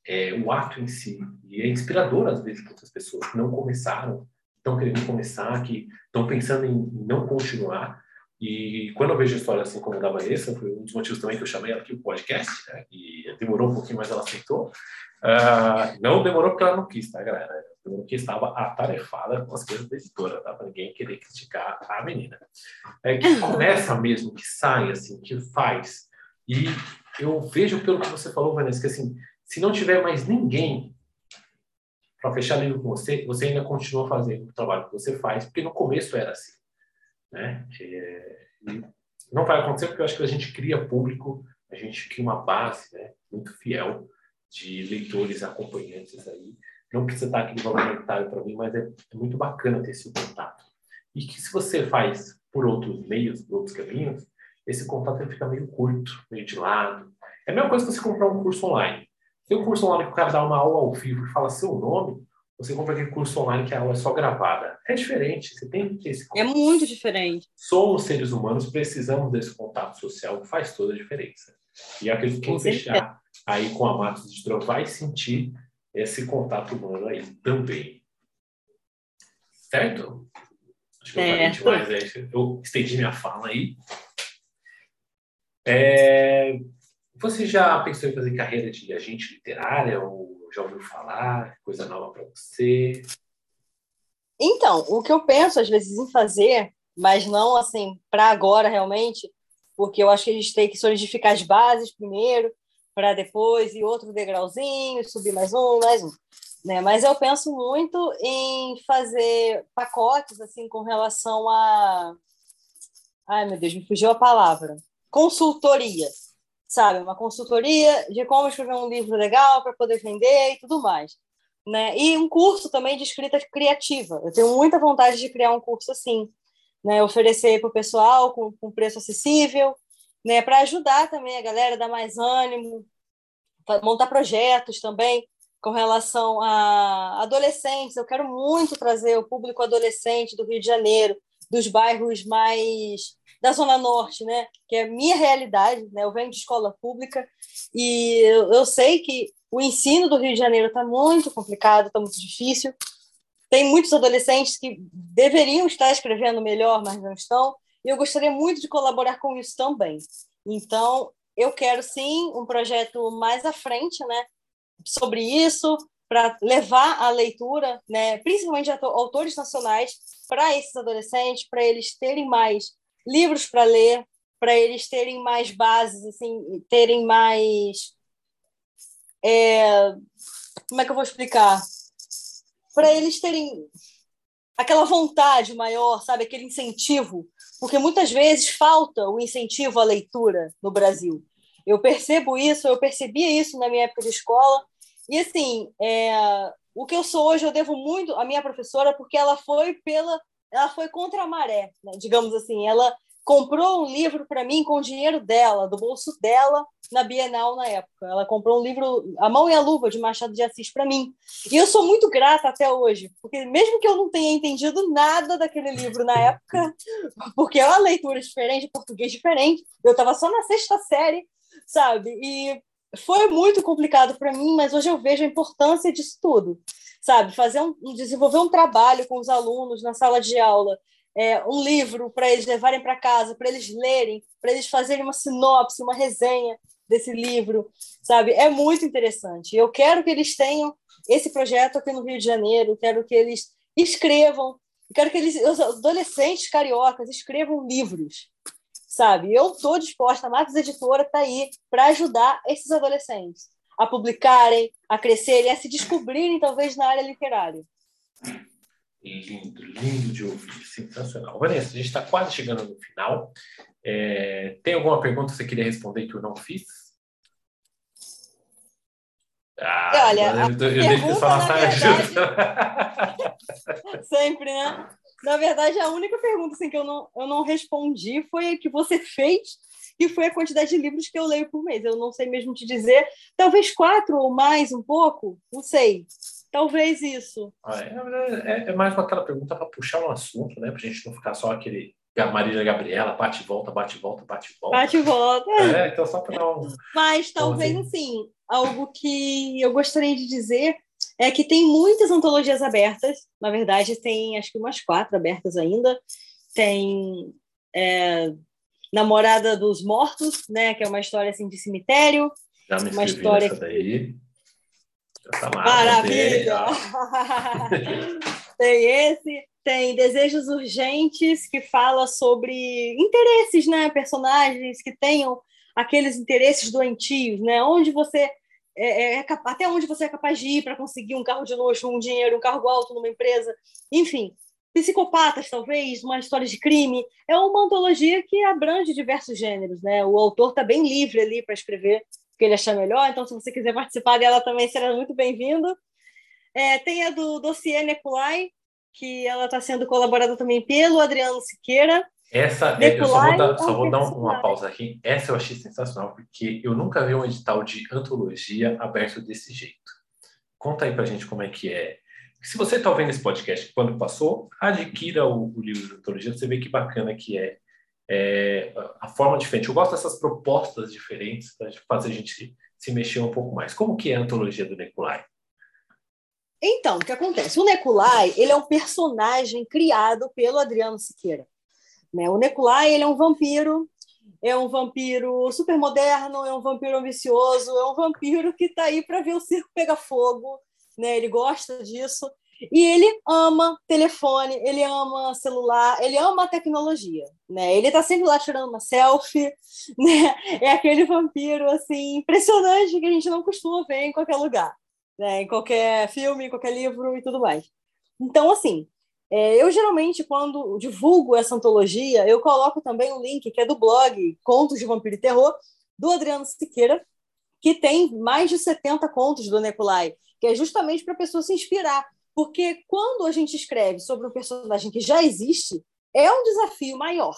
É o ato em si. E é inspirador, às vezes, para outras pessoas que não começaram, estão querendo começar, que estão pensando em não continuar. E quando eu vejo história assim como a da Vanessa, foi um dos motivos também que eu chamei ela aqui o podcast, né? E demorou um pouquinho, mas ela aceitou. Uh, não demorou porque ela não quis, tá, galera? Demorou porque estava atarefada com as coisas da editora, tá? Para ninguém querer criticar a menina. É que começa mesmo, que sai, assim, que faz. E eu vejo pelo que você falou, Vanessa, que assim, se não tiver mais ninguém para fechar livro com você, você ainda continua fazendo o trabalho que você faz, porque no começo era assim né? É, não vai acontecer porque eu acho que a gente cria público, a gente cria uma base, né? Muito fiel de leitores acompanhantes aí. Não precisa estar aquele valor monetário para mim, mas é, muito bacana ter esse contato. E que se você faz por outros meios, por outros caminhos, esse contato fica meio curto, meio de lado. É a mesma coisa que você comprar um curso online. Tem um curso online que o cara dá uma aula ao vivo e fala seu nome, você compra aquele curso online que a aula é só gravada. É diferente, você tem que ter esse contato. É muito diferente. Somos seres humanos, precisamos desse contato social que faz toda a diferença. E acredito que quem fechar aí com a Matos Editora vai sentir esse contato humano aí também. Certo? Acho que eu é. falei demais, é, eu estendi minha fala aí. É, você já pensou em fazer carreira de agente literária ou já ouviu falar? Coisa nova para você? Então, o que eu penso às vezes em fazer, mas não assim para agora realmente, porque eu acho que a gente tem que solidificar as bases primeiro, para depois ir outro degrauzinho, subir mais um, mais um. Né? Mas eu penso muito em fazer pacotes assim com relação a. Ai, meu Deus, me fugiu a palavra. Consultoria sabe? Uma consultoria de como escrever um livro legal para poder vender e tudo mais. Né? E um curso também de escrita criativa. Eu tenho muita vontade de criar um curso assim, né? oferecer para o pessoal com, com preço acessível, né? para ajudar também a galera dar mais ânimo, montar projetos também com relação a adolescentes. Eu quero muito trazer o público adolescente do Rio de Janeiro, dos bairros mais da Zona Norte, né? Que é a minha realidade, né? Eu venho de escola pública e eu, eu sei que o ensino do Rio de Janeiro está muito complicado, está muito difícil. Tem muitos adolescentes que deveriam estar escrevendo melhor, mas não estão. E eu gostaria muito de colaborar com isso também. Então, eu quero sim um projeto mais à frente, né? Sobre isso, para levar a leitura, né, principalmente autores nacionais, para esses adolescentes, para eles terem mais livros para ler, para eles terem mais bases, assim, terem mais. É, como é que eu vou explicar? Para eles terem aquela vontade maior, sabe? Aquele incentivo. Porque muitas vezes falta o incentivo à leitura no Brasil. Eu percebo isso, eu percebia isso na minha época de escola. E, assim, é, o que eu sou hoje eu devo muito à minha professora, porque ela foi pela ela foi contra a maré, né? digamos assim. Ela comprou um livro para mim com o dinheiro dela, do bolso dela, na Bienal na época. Ela comprou um livro, A Mão e a Luva, de Machado de Assis, para mim. E eu sou muito grata até hoje, porque mesmo que eu não tenha entendido nada daquele livro na época, porque é uma leitura diferente, português diferente, eu estava só na sexta série, sabe? E foi muito complicado para mim, mas hoje eu vejo a importância disso tudo sabe? Fazer um, desenvolver um trabalho com os alunos na sala de aula, é, um livro para eles levarem para casa, para eles lerem, para eles fazerem uma sinopse, uma resenha desse livro, sabe? É muito interessante. Eu quero que eles tenham esse projeto aqui no Rio de Janeiro, quero que eles escrevam, quero que eles, os adolescentes cariocas escrevam livros, sabe? Eu estou disposta, a Matos Editora está aí para ajudar esses adolescentes a publicarem, a crescerem, a se descobrirem, talvez, na área literária. Lindo, lindo de ouvir, sensacional. Vanessa, a gente está quase chegando no final. É, tem alguma pergunta que você queria responder que eu não fiz? Ah, Olha, eu, eu deixo falar verdade... Sempre, né? Na verdade, a única pergunta assim, que eu não, eu não respondi foi a que você fez, que foi a quantidade de livros que eu leio por mês. Eu não sei mesmo te dizer. Talvez quatro ou mais, um pouco, não sei. Talvez isso. Ah, é, é, é, mais aquela pergunta para puxar um assunto, né? Para a gente não ficar só aquele Marília Gabriela, bate e volta, bate e volta, bate e volta. Bate e volta. É, então só para um. Mas talvez, assim. assim, algo que eu gostaria de dizer é que tem muitas antologias abertas. Na verdade, tem acho que umas quatro abertas ainda. Tem é, Namorada dos Mortos, né? Que é uma história assim de cemitério. Já me uma história daí. Tá Maravilha! tem esse, tem Desejos Urgentes, que fala sobre interesses, né? Personagens que tenham aqueles interesses doentios, né? Onde você é, é, é até onde você é capaz de ir para conseguir um carro de luxo, um dinheiro, um cargo alto numa empresa, enfim, psicopatas talvez, uma história de crime, é uma antologia que abrange diversos gêneros, né? O autor está bem livre ali para escrever o que ele achar melhor, então se você quiser participar dela também será muito bem-vindo. É, tem a do dossiê Neculai, que ela está sendo colaborada também pelo Adriano Siqueira, essa, eu só vou dar, só vou dar uma pausa aqui. Essa eu achei sensacional, porque eu nunca vi um edital de antologia aberto desse jeito. Conta aí pra gente como é que é. Se você está ouvindo esse podcast quando passou, adquira o, o, livro de antologia, você vê que bacana que é, é, a forma diferente. Eu gosto dessas propostas diferentes para fazer a gente se, se mexer um pouco mais. Como que é a antologia do Neculai? Então, o que acontece? O Neculai, ele é um personagem criado pelo Adriano Siqueira. Né? O Nekulai ele é um vampiro, é um vampiro super moderno, é um vampiro ambicioso, é um vampiro que está aí para ver o circo pegar fogo, né? ele gosta disso. E ele ama telefone, ele ama celular, ele ama tecnologia, né? Ele está sempre lá tirando uma selfie, né? É aquele vampiro assim impressionante que a gente não costuma ver em qualquer lugar, né? Em qualquer filme, em qualquer livro e tudo mais. Então, assim, é, eu geralmente, quando divulgo essa antologia, eu coloco também um link que é do blog Contos de Vampiro e Terror, do Adriano Siqueira, que tem mais de 70 contos do Neculai, que é justamente para a pessoa se inspirar. Porque quando a gente escreve sobre um personagem que já existe, é um desafio maior.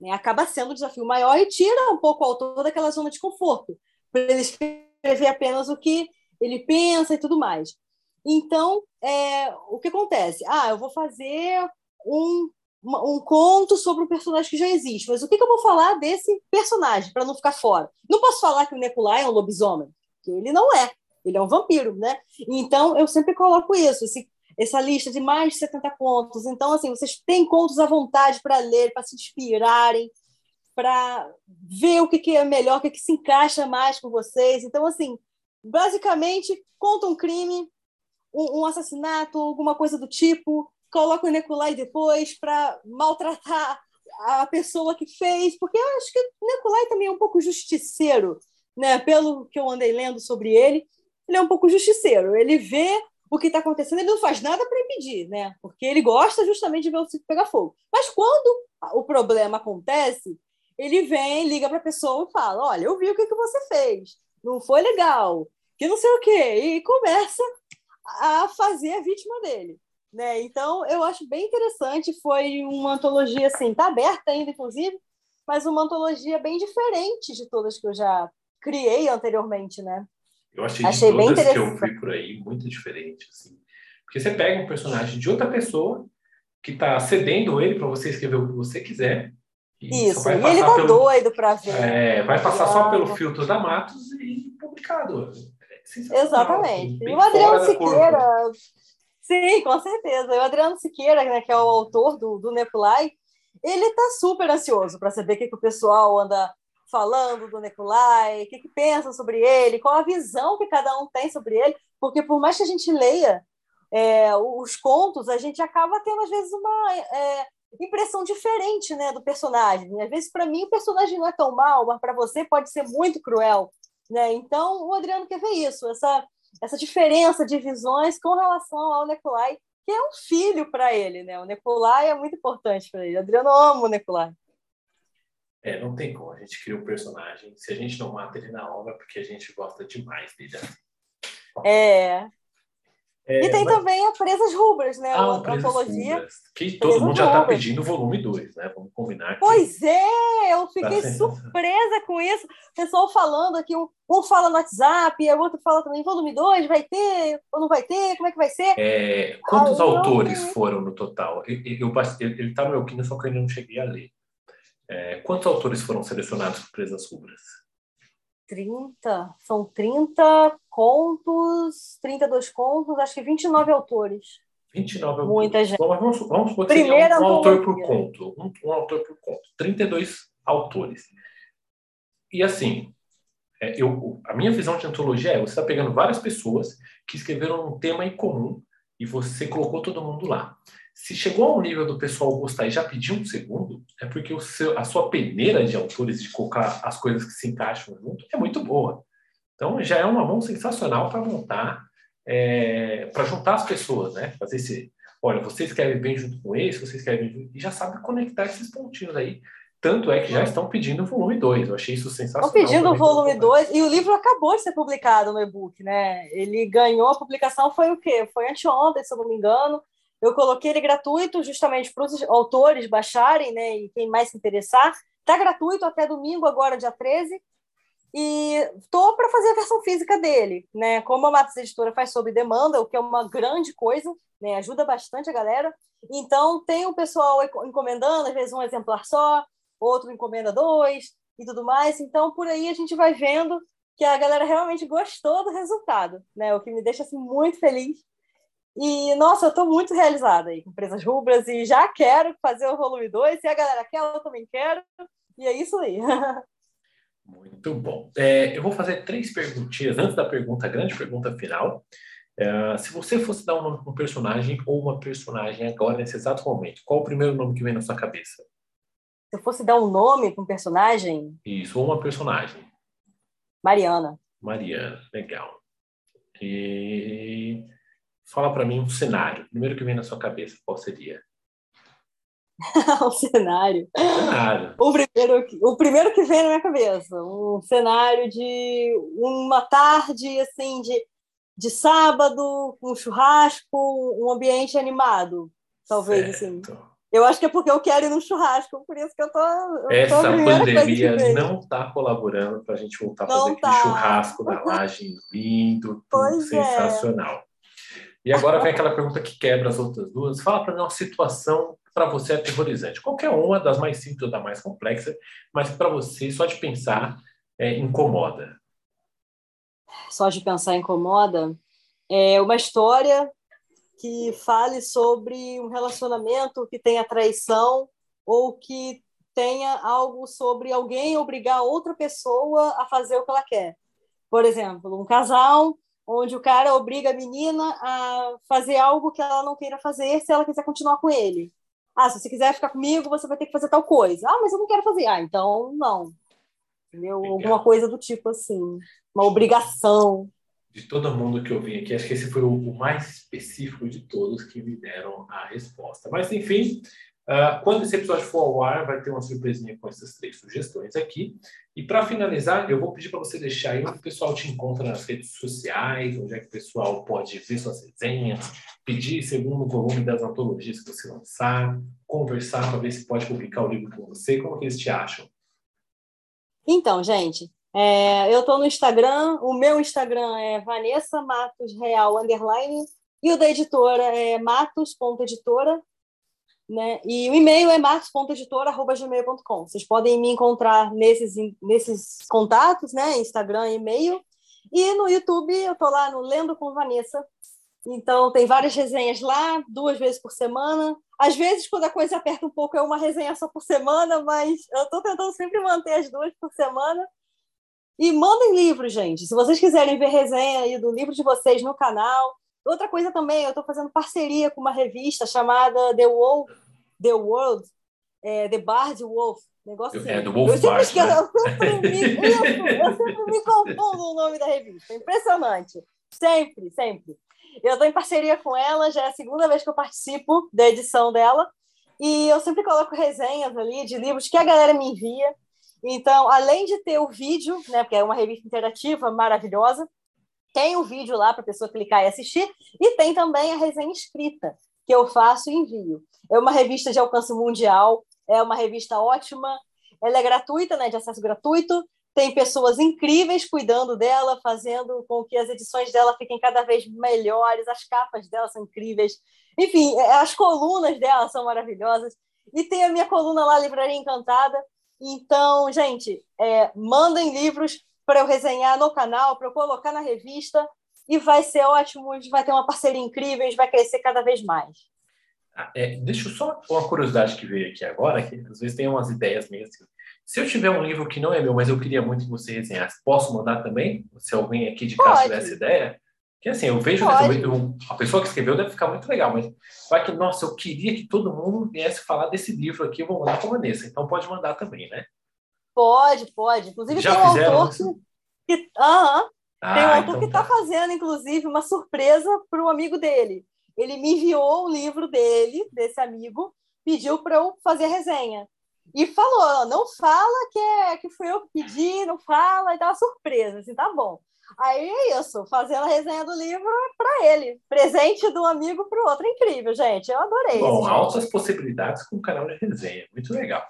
Né? Acaba sendo um desafio maior e tira um pouco o autor daquela zona de conforto, para ele escrever apenas o que ele pensa e tudo mais. Então, é, o que acontece? Ah, eu vou fazer um, um conto sobre um personagem que já existe, mas o que, que eu vou falar desse personagem para não ficar fora? Não posso falar que o Nekulai é um lobisomem, que ele não é, ele é um vampiro, né? Então, eu sempre coloco isso, esse, essa lista de mais de 70 contos. Então, assim, vocês têm contos à vontade para ler, para se inspirarem, para ver o que, que é melhor, o que, que se encaixa mais com vocês. Então, assim, basicamente, conta um crime, um, um assassinato, alguma coisa do tipo, coloca o Nekulai depois para maltratar a pessoa que fez, porque eu acho que o Nekulai também é um pouco justiceiro, né? Pelo que eu andei lendo sobre ele, ele é um pouco justiceiro. Ele vê o que está acontecendo, ele não faz nada para impedir, né? Porque ele gosta justamente de ver o circo pegar fogo. Mas quando o problema acontece, ele vem, liga para a pessoa e fala: Olha, eu vi o que, que você fez, não foi legal, que não sei o quê, e começa a fazer a vítima dele. Né? Então, eu acho bem interessante. Foi uma antologia, assim, está aberta ainda, inclusive, mas uma antologia bem diferente de todas que eu já criei anteriormente, né? Eu achei, achei de todas que eu vi por aí muito diferente, assim. Porque você pega um personagem de outra pessoa que está cedendo ele para você escrever o que você quiser. E Isso, e ele tá pelo... doido para ver. É, vai passar só pelo filtro da Matos e publicado. Exatamente. E o Adriano Siqueira. Sim, com certeza. E o Adriano Siqueira, né, que é o autor do, do Neculai, ele está super ansioso para saber o que, que o pessoal anda falando do Neculai, o que, que pensa sobre ele, qual a visão que cada um tem sobre ele, porque por mais que a gente leia é, os contos, a gente acaba tendo, às vezes, uma, é, impressão diferente né, do personagem. Às vezes, para mim, o personagem não é tão mal, mas para você pode ser muito cruel. Né? Então, o Adriano quer ver isso, essa, essa diferença de visões com relação ao Nicolai, que é um filho para ele. Né? O Nicolai é muito importante para ele. Adriano ama o Nicolai. É, não tem como. A gente cria um personagem. Se a gente não mata ele na obra, porque a gente gosta demais dele. É, é, e tem mas... também a Presas Rubras, né? Ah, a antologia. Rubras, que todo mundo já está pedindo o volume 2, né? Vamos combinar. Pois é, eu fiquei tá surpresa com isso. O pessoal falando aqui, um, um fala no WhatsApp, o outro fala também, volume 2, vai ter ou não vai ter? Como é que vai ser? É, quantos autores não... foram no total? Eu, eu, ele está no meu Kindle, só que eu ainda não cheguei a ler. É, quantos autores foram selecionados por Presas Rubras? 30, são 30 contos, 32 contos, acho que 29 autores. 29 autores. Muita gente. Vamos, vamos supor que seria um, um autor por conto. Um, um, autor por conto. 32 autores. E assim, é, eu, a minha visão de antologia é: você está pegando várias pessoas que escreveram um tema em comum e você colocou todo mundo lá. Se chegou ao nível do pessoal gostar e já pediu um segundo, é porque o seu, a sua peneira de autores de colocar as coisas que se encaixam junto é muito boa. Então já é uma mão sensacional para montar, é, para juntar as pessoas, né? Fazer esse, olha, vocês escrevem bem junto com esse, vocês escrevem junto, e já sabe conectar esses pontinhos aí. Tanto é que já estão pedindo o volume 2. Eu achei isso sensacional. Estão pedindo o volume 2 e o livro acabou de ser publicado no e-book, né? Ele ganhou a publicação, foi o quê? Foi anteontem, se eu não me engano. Eu coloquei ele gratuito justamente para os autores baixarem, né? E quem mais se interessar. Está gratuito até domingo, agora, dia 13. E estou para fazer a versão física dele, né? Como a Matos Editora faz sob demanda, o que é uma grande coisa, né? Ajuda bastante a galera. Então, tem o pessoal encomendando, às vezes um exemplar só, outro encomenda dois e tudo mais. Então, por aí a gente vai vendo que a galera realmente gostou do resultado, né? O que me deixa assim muito feliz e, nossa, eu estou muito realizada aí com Presas Rubras e já quero fazer o volume 2. Se a galera quer, eu também quero. E é isso aí. Muito bom. É, eu vou fazer três perguntinhas antes da pergunta, a grande pergunta final. É, se você fosse dar um nome para um personagem ou uma personagem agora, nesse exato momento, qual o primeiro nome que vem na sua cabeça? Se eu fosse dar um nome para um personagem? Isso, ou uma personagem. Mariana. Mariana, legal. E Fala para mim um cenário. Primeiro que vem na sua cabeça, qual seria? o cenário. O cenário. O primeiro, o primeiro que vem na minha cabeça, um cenário de uma tarde assim de, de sábado, um churrasco, um ambiente animado, talvez certo. assim. Eu acho que é porque eu quero ir no churrasco, por isso que eu tô. Eu Essa tô pandemia não está colaborando para a gente voltar a fazer tá. aquele churrasco da laje lindo, pois é. sensacional. É. E agora vem aquela pergunta que quebra as outras duas. Fala para mim uma situação para você aterrorizante. Qualquer uma, das mais simples ou da mais complexa, mas para você, só de pensar, é, incomoda. Só de pensar incomoda? É uma história que fale sobre um relacionamento que tenha traição ou que tenha algo sobre alguém obrigar outra pessoa a fazer o que ela quer. Por exemplo, um casal onde o cara obriga a menina a fazer algo que ela não queira fazer se ela quiser continuar com ele. Ah, se você quiser ficar comigo, você vai ter que fazer tal coisa. Ah, mas eu não quero fazer. Ah, então não. Entendeu? Legal. Alguma coisa do tipo assim. Uma obrigação. De todo mundo que eu vim aqui, acho que esse foi o mais específico de todos que me deram a resposta. Mas, enfim, Uh, quando esse episódio for ao ar, vai ter uma surpresinha com essas três sugestões aqui. E para finalizar, eu vou pedir para você deixar aí onde o pessoal te encontra nas redes sociais, onde é que o pessoal pode ver suas resenhas, pedir segundo volume das antologias que você lançar, conversar para ver se pode publicar o livro com você. Como que eles te acham? Então, gente, é, eu estou no Instagram, o meu Instagram é Vanessa Matos Real Underline, e o da editora é matos.editora, né? E o e-mail é marcos.editora.gmail.com. Vocês podem me encontrar nesses, nesses contatos, né? Instagram e-mail. E no YouTube eu estou lá no Lendo com Vanessa. Então tem várias resenhas lá, duas vezes por semana. Às vezes, quando a coisa aperta um pouco, é uma resenha só por semana, mas eu estou tentando sempre manter as duas por semana. E mandem livros, gente. Se vocês quiserem ver resenha aí do livro de vocês no canal. Outra coisa também, eu estou fazendo parceria com uma revista chamada The Wall The World, é, The Bard Wolf, negócio assim. É, do Wolf eu sempre, Bard, esqueço, né? eu, sempre me, isso, eu sempre me confundo o nome da revista. Impressionante. Sempre, sempre. Eu estou em parceria com ela, já é a segunda vez que eu participo da edição dela. E eu sempre coloco resenhas ali de livros que a galera me envia. Então, além de ter o vídeo, né, porque é uma revista interativa maravilhosa, tem o vídeo lá para a pessoa clicar e assistir, e tem também a resenha escrita, que eu faço e envio. É uma revista de alcance mundial, é uma revista ótima, ela é gratuita, né, de acesso gratuito, tem pessoas incríveis cuidando dela, fazendo com que as edições dela fiquem cada vez melhores, as capas dela são incríveis. Enfim, é, as colunas dela são maravilhosas. E tem a minha coluna lá, Livraria Encantada. Então, gente, é, mandem livros para eu resenhar no canal, para eu colocar na revista, e vai ser ótimo, a gente vai ter uma parceria incrível, a gente vai crescer cada vez mais. Ah, é, deixa eu só uma curiosidade que veio aqui agora, que às vezes tem umas ideias minhas. Se eu tiver um livro que não é meu, mas eu queria muito que você resenhasse, posso mandar também? Se alguém aqui de casa tiver essa ideia? Que assim, eu vejo eu- a pessoa que escreveu deve ficar muito legal, mas vai que, nossa, eu queria que todo mundo viesse falar desse livro aqui, eu vou mandar para a Vanessa. Então pode mandar também, né? Pode, pode. Inclusive, Já tem um fizeram autor que. que aham, Ah, Tem um autor então que está tá. fazendo, inclusive, uma surpresa para um amigo dele. Ele me enviou o livro dele, desse amigo, pediu para eu fazer a resenha. E falou: não fala que, é, que fui eu que pedi, não fala, e uma surpresa, assim, tá bom. Aí é isso, fazendo a resenha do livro para ele. Presente do amigo para o outro. Incrível, gente. Eu adorei. Bom, altas possibilidades com o canal de resenha. Muito legal.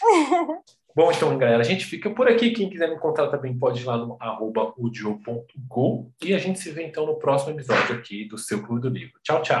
Bom, então, galera, a gente fica por aqui. Quem quiser me encontrar também pode ir lá no arroba. E a gente se vê então no próximo episódio aqui do Seu Clube do Livro. Tchau, tchau.